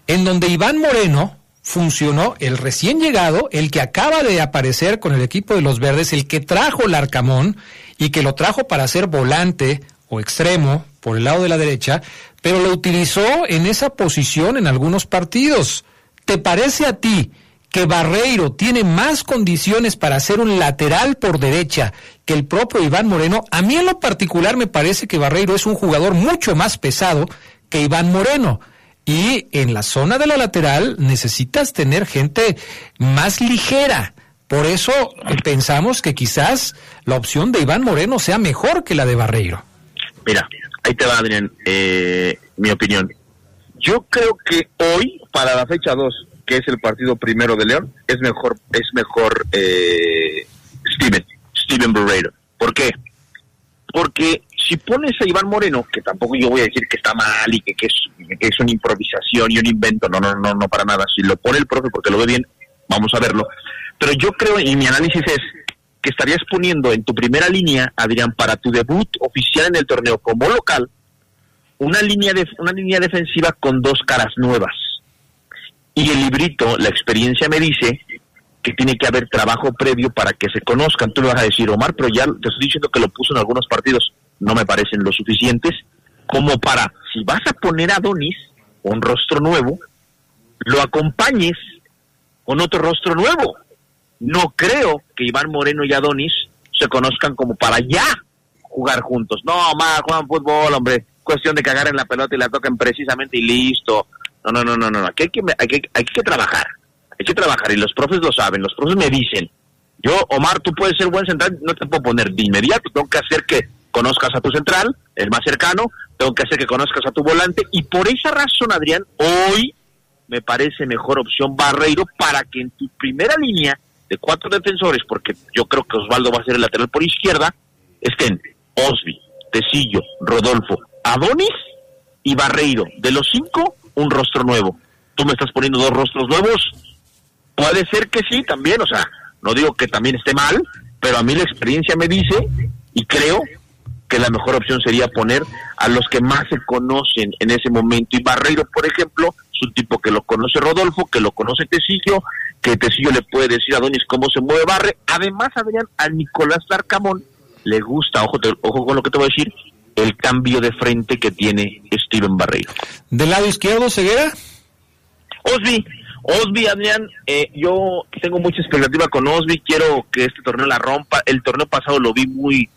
en donde Iván Moreno funcionó, el recién llegado, el que acaba de aparecer con el equipo de los verdes, el que trajo el Arcamón y que lo trajo para ser volante o extremo por el lado de la derecha, pero lo utilizó en esa posición en algunos partidos. ¿Te parece a ti que Barreiro tiene más condiciones para ser un lateral por derecha que el propio Iván Moreno? A mí en lo particular me parece que Barreiro es un jugador mucho más pesado que Iván Moreno. Y en la zona de la lateral necesitas tener gente más ligera. Por eso eh, pensamos que quizás la opción de Iván Moreno sea mejor que la de Barreiro. Mira, ahí te va, Adrián, eh, mi opinión. Yo creo que hoy, para la fecha 2, que es el partido primero de León, es mejor, es mejor eh, Steven, Steven Barreiro. ¿Por qué? Porque si pones a Iván Moreno, que tampoco yo voy a decir que está mal y que, que, es, es una improvisación y un invento, no, no, no, no para nada. Si lo pone el profe porque lo ve bien, vamos a verlo. Pero yo creo, y mi análisis es que estarías poniendo en tu primera línea, Adrián, para tu debut oficial en el torneo como local, una línea, de, una línea defensiva con dos caras nuevas. Y el librito, la experiencia me dice que tiene que haber trabajo previo para que se conozcan. Tú le vas a decir, Omar, pero ya te estoy diciendo que lo puso en algunos partidos, no me parecen lo suficientes, como para, si vas a poner a Donis, un rostro nuevo, lo acompañes con otro rostro nuevo. No creo que Iván Moreno y Adonis se conozcan como para ya jugar juntos. No, más juegan fútbol, hombre. Cuestión de cagar en la pelota y la tocan precisamente y listo. No, no, no, no, no. Aquí hay que, hay que, hay que trabajar. Hay que trabajar y los profes lo saben. Los profes me dicen, yo, Omar, tú puedes ser buen central, no te puedo poner de inmediato. Tengo que hacer que conozcas a tu central, el más cercano. Tengo que hacer que conozcas a tu volante. Y por esa razón, Adrián, hoy me parece mejor opción Barreiro para que en tu primera línea de cuatro defensores, porque yo creo que Osvaldo va a ser el lateral por izquierda, estén Osby, Tecillo, Rodolfo, Adonis y Barreiro. De los cinco, un rostro nuevo. Tú me estás poniendo dos rostros nuevos. Puede ser que sí, también, o sea, no digo que también esté mal, pero a mí la experiencia me dice y creo que la mejor opción sería poner a los que más se conocen en ese momento. Y Barreiro, por ejemplo, es un tipo que lo conoce Rodolfo, que lo conoce Tecillo, que Tecillo le puede decir a Donis cómo se mueve Barre. Además, Adrián, a Nicolás Larcamón le gusta, ojo, te- ojo con lo que te voy a decir, el cambio de frente que tiene Steven Barreiro. ¿Del lado izquierdo, Ceguera? Osby, Osby, Adrián, eh, yo tengo mucha expectativa con Osby, quiero que este torneo la rompa. El torneo pasado lo vi muy,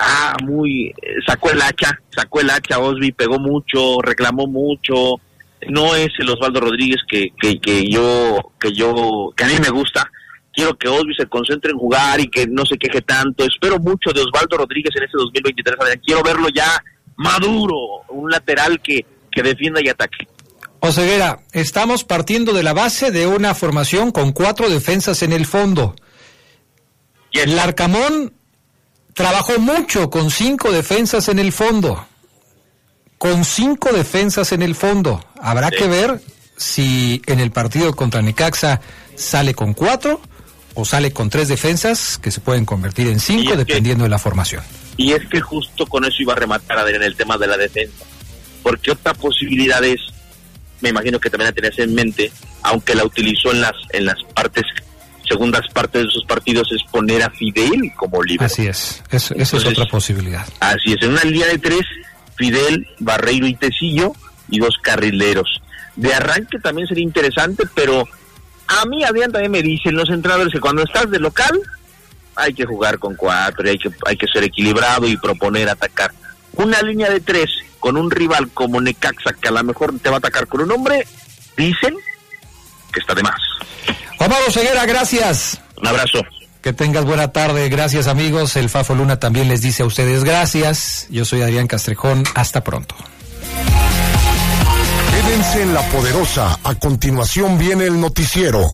ah, muy, eh, sacó el hacha, sacó el hacha Osby, pegó mucho, reclamó mucho. No es el Osvaldo Rodríguez que, que, que yo, que yo, que a mí me gusta. Quiero que Osby se concentre en jugar y que no se queje tanto. Espero mucho de Osvaldo Rodríguez en este 2023. Adrián. Quiero verlo ya maduro, un lateral que, que defienda y ataque. Oseguera, estamos partiendo de la base de una formación con cuatro defensas en el fondo. El Arcamón trabajó mucho con cinco defensas en el fondo. Con cinco defensas en el fondo. Habrá que ver si en el partido contra Necaxa sale con cuatro o sale con tres defensas que se pueden convertir en cinco dependiendo de la formación. Y es que justo con eso iba a rematar Adrián el tema de la defensa. Porque otra posibilidad es, me imagino que también la tenías en mente, aunque la utilizó en las, en las partes, segundas partes de sus partidos, es poner a Fidel como libre. Así es, es- esa es otra posibilidad. Así es, en una línea de tres, Fidel, Barreiro y Tecillo, y dos carrileros. De arranque también sería interesante, pero a mí Adrián también me dicen los entrenadores que cuando estás de local hay que jugar con cuatro, y hay que, hay que ser equilibrado y proponer atacar. Una línea de tres con un rival como Necaxa, que a lo mejor te va a atacar con un hombre, dicen que está de más. Omar Ceguera, gracias. Un abrazo. Que tengas buena tarde. Gracias, amigos. El Fafo Luna también les dice a ustedes gracias. Yo soy Adrián Castrejón. Hasta pronto. Quédense en la poderosa. A continuación viene el noticiero.